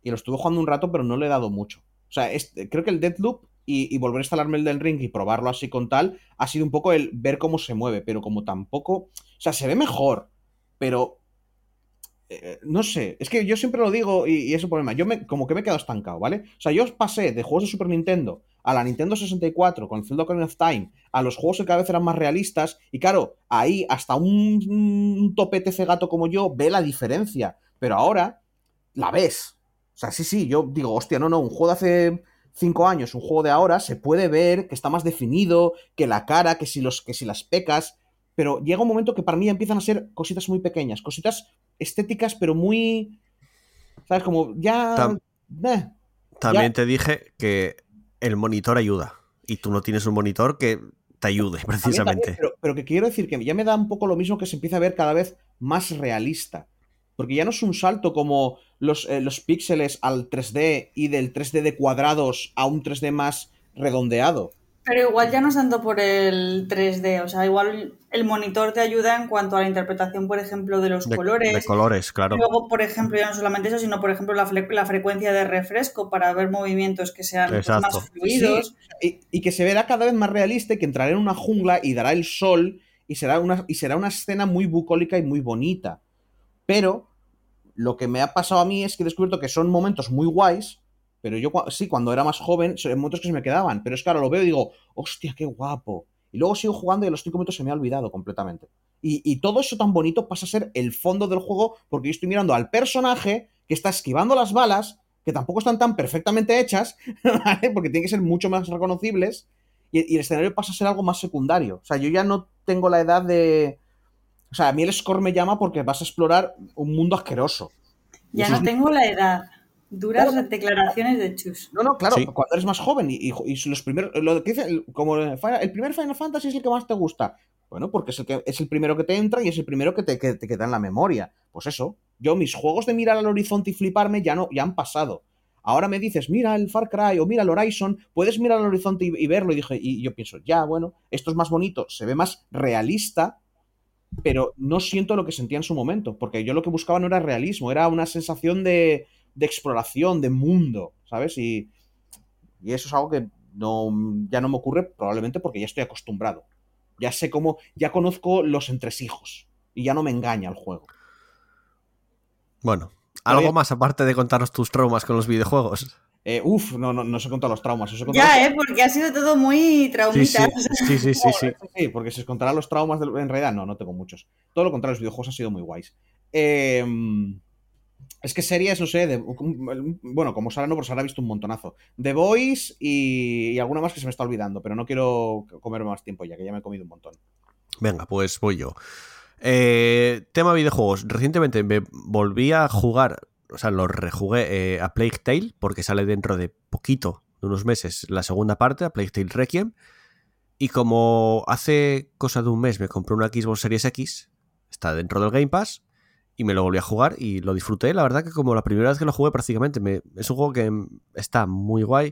Y lo estuve jugando un rato, pero no le he dado mucho. O sea, es- creo que el Deathloop y, y volver a instalarme el del ring y probarlo así con tal, ha sido un poco el ver cómo se mueve, pero como tampoco. O sea, se ve mejor, pero. eh, no sé, es que yo siempre lo digo y, y es un problema. Yo me, como que me he quedado estancado, ¿vale? O sea, yo pasé de juegos de Super Nintendo a la Nintendo 64 con el Zelda Ocarina of Time, a los juegos que cada vez eran más realistas, y claro, ahí hasta un, un topete cegato como yo ve la diferencia, pero ahora la ves. O sea, sí, sí, yo digo, hostia, no, no, un juego de hace cinco años, un juego de ahora, se puede ver que está más definido, que la cara, que si, los, que si las pecas, pero llega un momento que para mí empiezan a ser cositas muy pequeñas, cositas estéticas, pero muy... ¿Sabes? Como ya... Tam- eh, También Ya. te dije que el monitor ayuda. Y tú no tienes un monitor que te ayude, precisamente. también, pero, pero que quiero decir que ya me da un poco lo mismo que se empieza a ver cada vez más realista. Porque ya no es un salto como los, eh, los píxeles al 3D y del 3D de cuadrados a un 3D más redondeado. Pero igual ya no es tanto por el 3D, o sea, igual el monitor te ayuda en cuanto a la interpretación, por ejemplo, de los De, colores. de colores, claro. Y luego, por ejemplo, ya no solamente eso, sino, por ejemplo, la, fre- la frecuencia de refresco para ver movimientos que sean pues, Exacto. más fluidos. Sí, y, y que se verá cada vez más realista y que entrará en una jungla y dará el sol y será una, y será una escena muy bucólica y muy bonita. Pero lo que me ha pasado a mí es que he descubierto que son momentos muy guays, pero yo sí, cuando era más joven, son momentos que se me quedaban. Pero es que ahora lo veo y digo, hostia, qué guapo. Y luego sigo jugando y a los cinco minutos se me ha olvidado completamente. Y, y todo eso tan bonito pasa a ser el fondo del juego porque yo estoy mirando al personaje que está esquivando las balas, que tampoco están tan perfectamente hechas, ¿vale? Porque tienen que ser mucho más reconocibles. Y, y el escenario pasa a ser algo más secundario. O sea, yo ya no tengo la edad de. O sea, a mí el score me llama porque vas a explorar un mundo asqueroso. Ya no tengo la edad. Duras Claro. declaraciones de chus. No, no, claro, Sí. cuando eres más joven y, y- y los primeros. Lo que dice, el- como el primer Final Fantasy es el que más te gusta. Bueno, porque es el, que, es el primero que te entra y es el primero que te, que te queda en la memoria. Pues eso. Yo, mis juegos de mirar al horizonte y fliparme ya no, ya han pasado. Ahora me dices, mira el Far Cry o mira el Horizon, puedes mirar al horizonte y, y verlo. Y dije, y yo pienso, ya, bueno, esto es más bonito, se ve más realista, pero no siento lo que sentía en su momento. Porque yo lo que buscaba no era realismo, era una sensación de, de exploración, de mundo, ¿sabes? Y, y eso es algo que no, ya no me ocurre probablemente porque ya estoy acostumbrado. Ya sé cómo, ya conozco los entresijos y ya no me engaña el juego. Bueno, algo más aparte de contarnos tus traumas con los videojuegos. Eh, uf, no, no, no se contar los traumas. Ya, los- ¿eh? Porque ha sido todo muy traumita. sí, sí, sí, sí, sí. Sí, porque si os contará los traumas, del- en realidad no, no tengo muchos. Todo lo contrario, los videojuegos han sido muy guays. Eh, es que series, no sé, de- bueno, como Sara no, pero Sara ha visto un montonazo. The Boys y, alguna más que se me está olvidando, pero no quiero comerme más tiempo ya, que ya me he comido un montón. Venga, pues voy yo. Eh, tema videojuegos. Recientemente me volví a jugar, o sea, lo rejugué eh, a Plague Tale, porque sale dentro de poquito, de unos meses, la segunda parte, a Plague Tale Requiem. Y como hace cosa de un mes me compré una Xbox Series X, está dentro del Game Pass, y me lo volví a jugar y lo disfruté. La verdad que como la primera vez que lo jugué prácticamente, me- es un juego que está muy guay.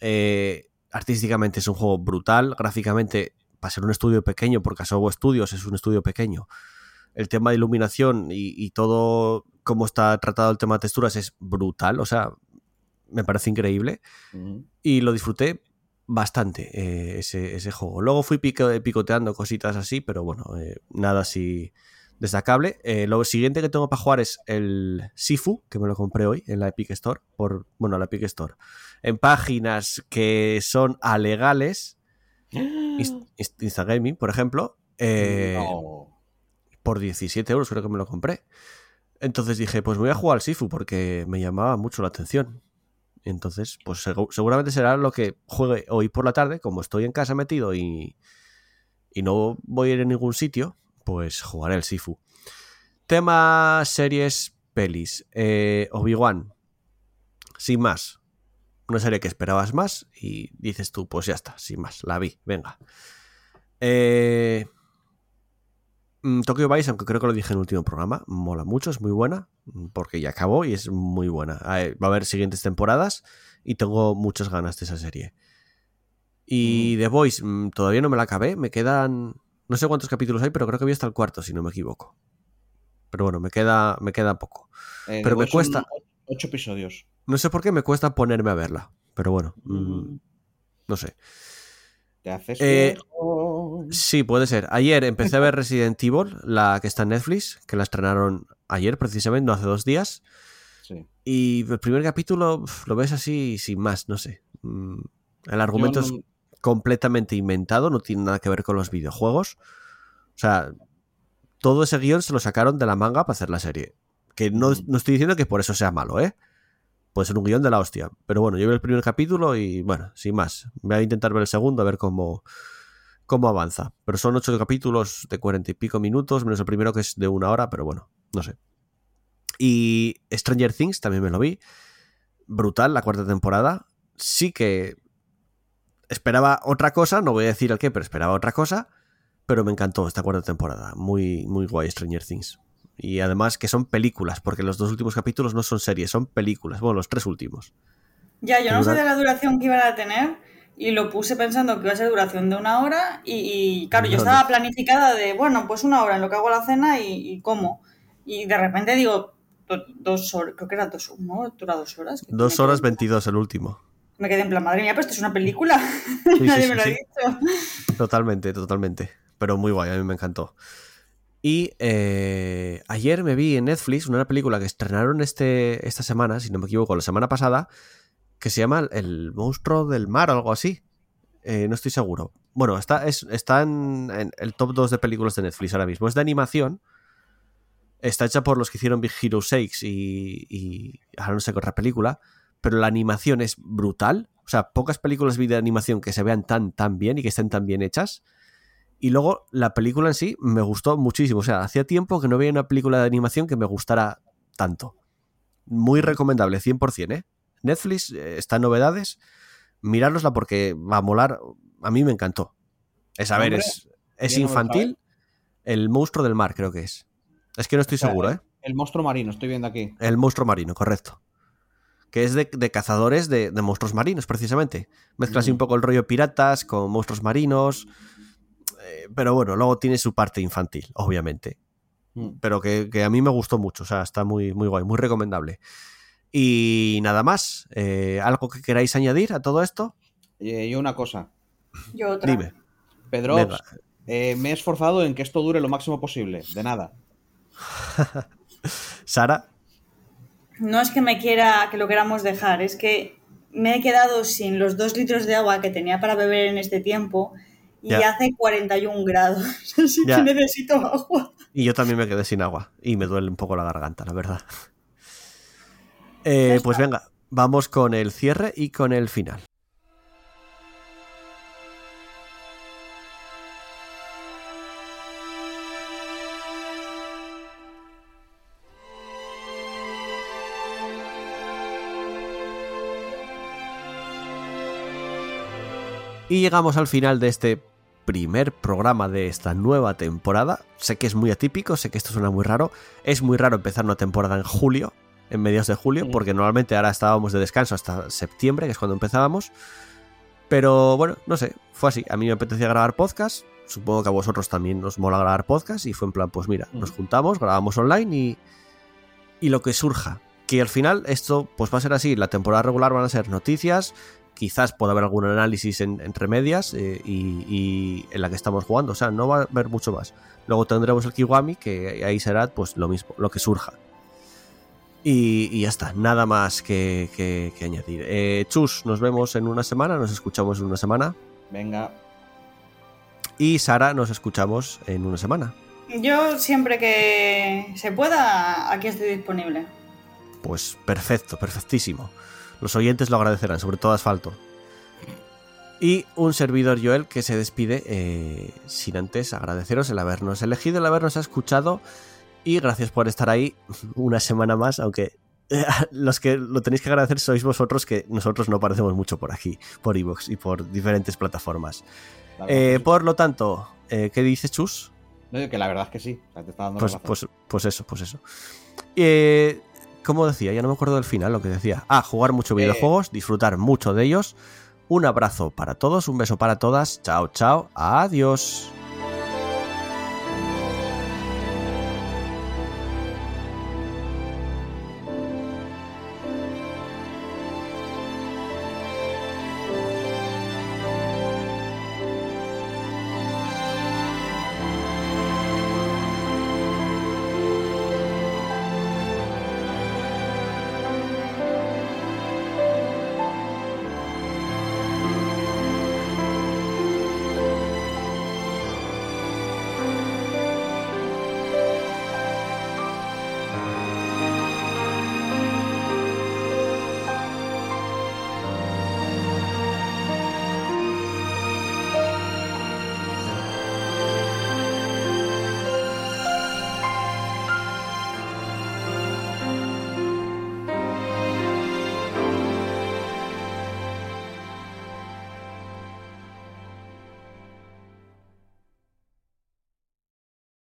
Eh, artísticamente es un juego brutal, gráficamente para ser un estudio pequeño, porque Asobo Studios es un estudio pequeño, el tema de iluminación y, y todo cómo está tratado el tema de texturas es brutal, o sea, me parece increíble y lo disfruté bastante eh, ese, ese juego. Luego fui pico- picoteando cositas así, pero bueno, eh, nada así destacable. Eh, lo siguiente que tengo para jugar es el Sifu, que me lo compré hoy en la Epic Store, por, bueno, la Epic Store, en páginas que son alegales, Inst- Inst- Instagaming, por ejemplo, eh, No. por 17 euros creo que me lo compré. Entonces dije, pues voy a jugar al Sifu porque me llamaba mucho la atención. Entonces, pues segu- seguramente será lo que juegue hoy por la tarde, como estoy en casa metido y, y no voy a ir a ningún sitio, pues jugaré el Sifu. Tema series, pelis. Eh, Obi-Wan, sin más. Una serie que esperabas más y dices tú, pues ya está, sin más, la vi, venga. Eh, mm, Tokyo Vice, aunque creo que lo dije en el último programa, mola mucho, es muy buena, mm, porque ya acabó y es muy buena. Eh, Va a haber siguientes temporadas y tengo muchas ganas de esa serie. Y The Voice, mm, todavía no me la acabé, me quedan, no sé cuántos capítulos hay, pero creo que voy hasta el cuarto, si no me equivoco. Pero bueno, me queda, me queda poco. Eh, Pero me cuesta. Ocho episodios. No sé por qué me cuesta ponerme a verla, pero bueno, mm, no sé. Te haces. Eh. Sí, puede ser. Ayer empecé a ver Resident Evil, la que está en Netflix, que la estrenaron ayer precisamente, no hace dos días. Sí. Y el primer capítulo lo ves así sin más, no sé. Mm, El argumento es completamente inventado, no tiene nada que ver con los videojuegos. O sea, todo ese guion se lo sacaron de la manga para hacer la serie. Que no, no estoy diciendo que por eso sea malo, ¿eh? Puede ser un guion de la hostia. Pero bueno, yo vi el primer capítulo y bueno, sin más. Voy a intentar ver el segundo a ver cómo, cómo avanza. Pero son ocho capítulos de cuarenta y pico minutos, menos el primero que es de una hora, pero bueno, no sé. Y Stranger Things también me lo vi. Brutal la cuarta temporada. Sí que esperaba otra cosa, no voy a decir el qué, pero esperaba otra cosa. Pero me encantó esta cuarta temporada. Muy, muy guay Stranger Things. Y además que son películas, porque los dos últimos capítulos no son series, son películas. Bueno, los tres últimos. Ya, yo no sé de la duración que iban a tener y lo puse pensando que iba a ser duración de una hora y, y, claro, yo estaba no. planificada de, bueno, pues una hora en lo que hago la cena y, y como. Y de repente digo, do- dos horas, creo que era dos, ¿no? Dura dos horas. Dos horas 22 el último. Me quedé en plan, madre mía, pero esto es una película. sí, Nadie sí, me lo sí. ha dicho. Totalmente, totalmente. Pero muy guay, a mí me encantó. Y eh, ayer me vi en Netflix una película que estrenaron este, esta semana, si no me equivoco, la semana pasada, que se llama El monstruo del mar o algo así. Eh, no estoy seguro. Bueno, está, es, está en, en el top 2 de películas de Netflix ahora mismo. Es de animación. Está hecha por los que hicieron Big Hero 6 y, y ahora no sé qué otra película. Pero la animación es brutal. O sea, pocas películas vi de animación que se vean tan, tan bien y que estén tan bien hechas. Y luego la película en sí me gustó muchísimo. O sea, hacía tiempo que no veía una película de animación que me gustara tanto. Muy recomendable, 100%, ¿eh? Netflix eh, está en novedades. Mirárosla porque va a molar. A mí me encantó. Es, a ver, es, es ¿Qué nombre infantil. El monstruo del mar, creo que es. Es que no estoy O sea, seguro, ¿eh? El monstruo marino, estoy viendo aquí. El monstruo marino, correcto. Que es de, de cazadores de, de monstruos marinos, precisamente. Mezcla así Mm. un poco el rollo piratas con monstruos marinos. eh, pero bueno, luego tiene su parte infantil, obviamente. Mm. Pero que, que a mí me gustó mucho. O sea, está muy, muy guay, muy recomendable. Y nada más. eh, ¿Algo que queráis añadir a todo esto? Eh, yo una cosa. Yo otra. Dime. Pedro, eh, me he esforzado en que esto dure lo máximo posible. De nada. Sara, No es que me quiera que lo queramos dejar, es que me he quedado sin los dos litros de agua que tenía para beber en este tiempo y Ya. hace 41 grados. Así que necesito agua. y yo también me quedé sin agua. Y me duele un poco la garganta, la verdad. Eh, pues venga, vamos con el cierre y con el final. Y llegamos al final de este primer programa de esta nueva temporada. Sé que es muy atípico, sé que esto suena muy raro. Es muy raro empezar una temporada en julio, en mediados de julio, Sí. porque normalmente ahora estábamos de descanso hasta septiembre, que es cuando empezábamos. Pero bueno, no sé, fue así. A mí me apetecía grabar podcast. Supongo que a vosotros también os mola grabar podcast. Y fue en plan, pues mira, nos Mm. juntamos, grabamos online y, y lo que surja. Que al final esto pues va a ser así. La temporada regular van a ser noticias. Quizás pueda haber algún análisis en- entre medias eh, y, y en la que estamos jugando. O sea, no va a haber mucho más. Luego tendremos el Kiwami, que ahí será pues lo mismo, lo que surja. Y, y ya está, nada más que, que- que añadir. Eh, Chus, nos vemos en una semana, nos escuchamos en una semana. Venga. Y Sara, nos escuchamos en una semana. Yo siempre que se pueda, aquí estoy disponible. Pues perfecto, perfectísimo. Los oyentes lo agradecerán, sobre todo Asfalto. Y un servidor Joel que se despide eh, sin antes agradeceros el habernos elegido, el habernos escuchado y gracias por estar ahí una semana más, aunque eh, los que lo tenéis que agradecer sois vosotros que nosotros no aparecemos mucho por aquí, por Evox y por diferentes plataformas. Eh, por lo tanto, eh, ¿qué dices Chus? No, que la verdad es que sí. O sea, te está dando Pues, pues, pues eso, pues eso. Eh, como decía, ya no me acuerdo del final, lo que decía. Ah, jugar mucho Eh. videojuegos, disfrutar mucho de ellos. Un abrazo para todos, un beso para todas. Chao, chao, adiós.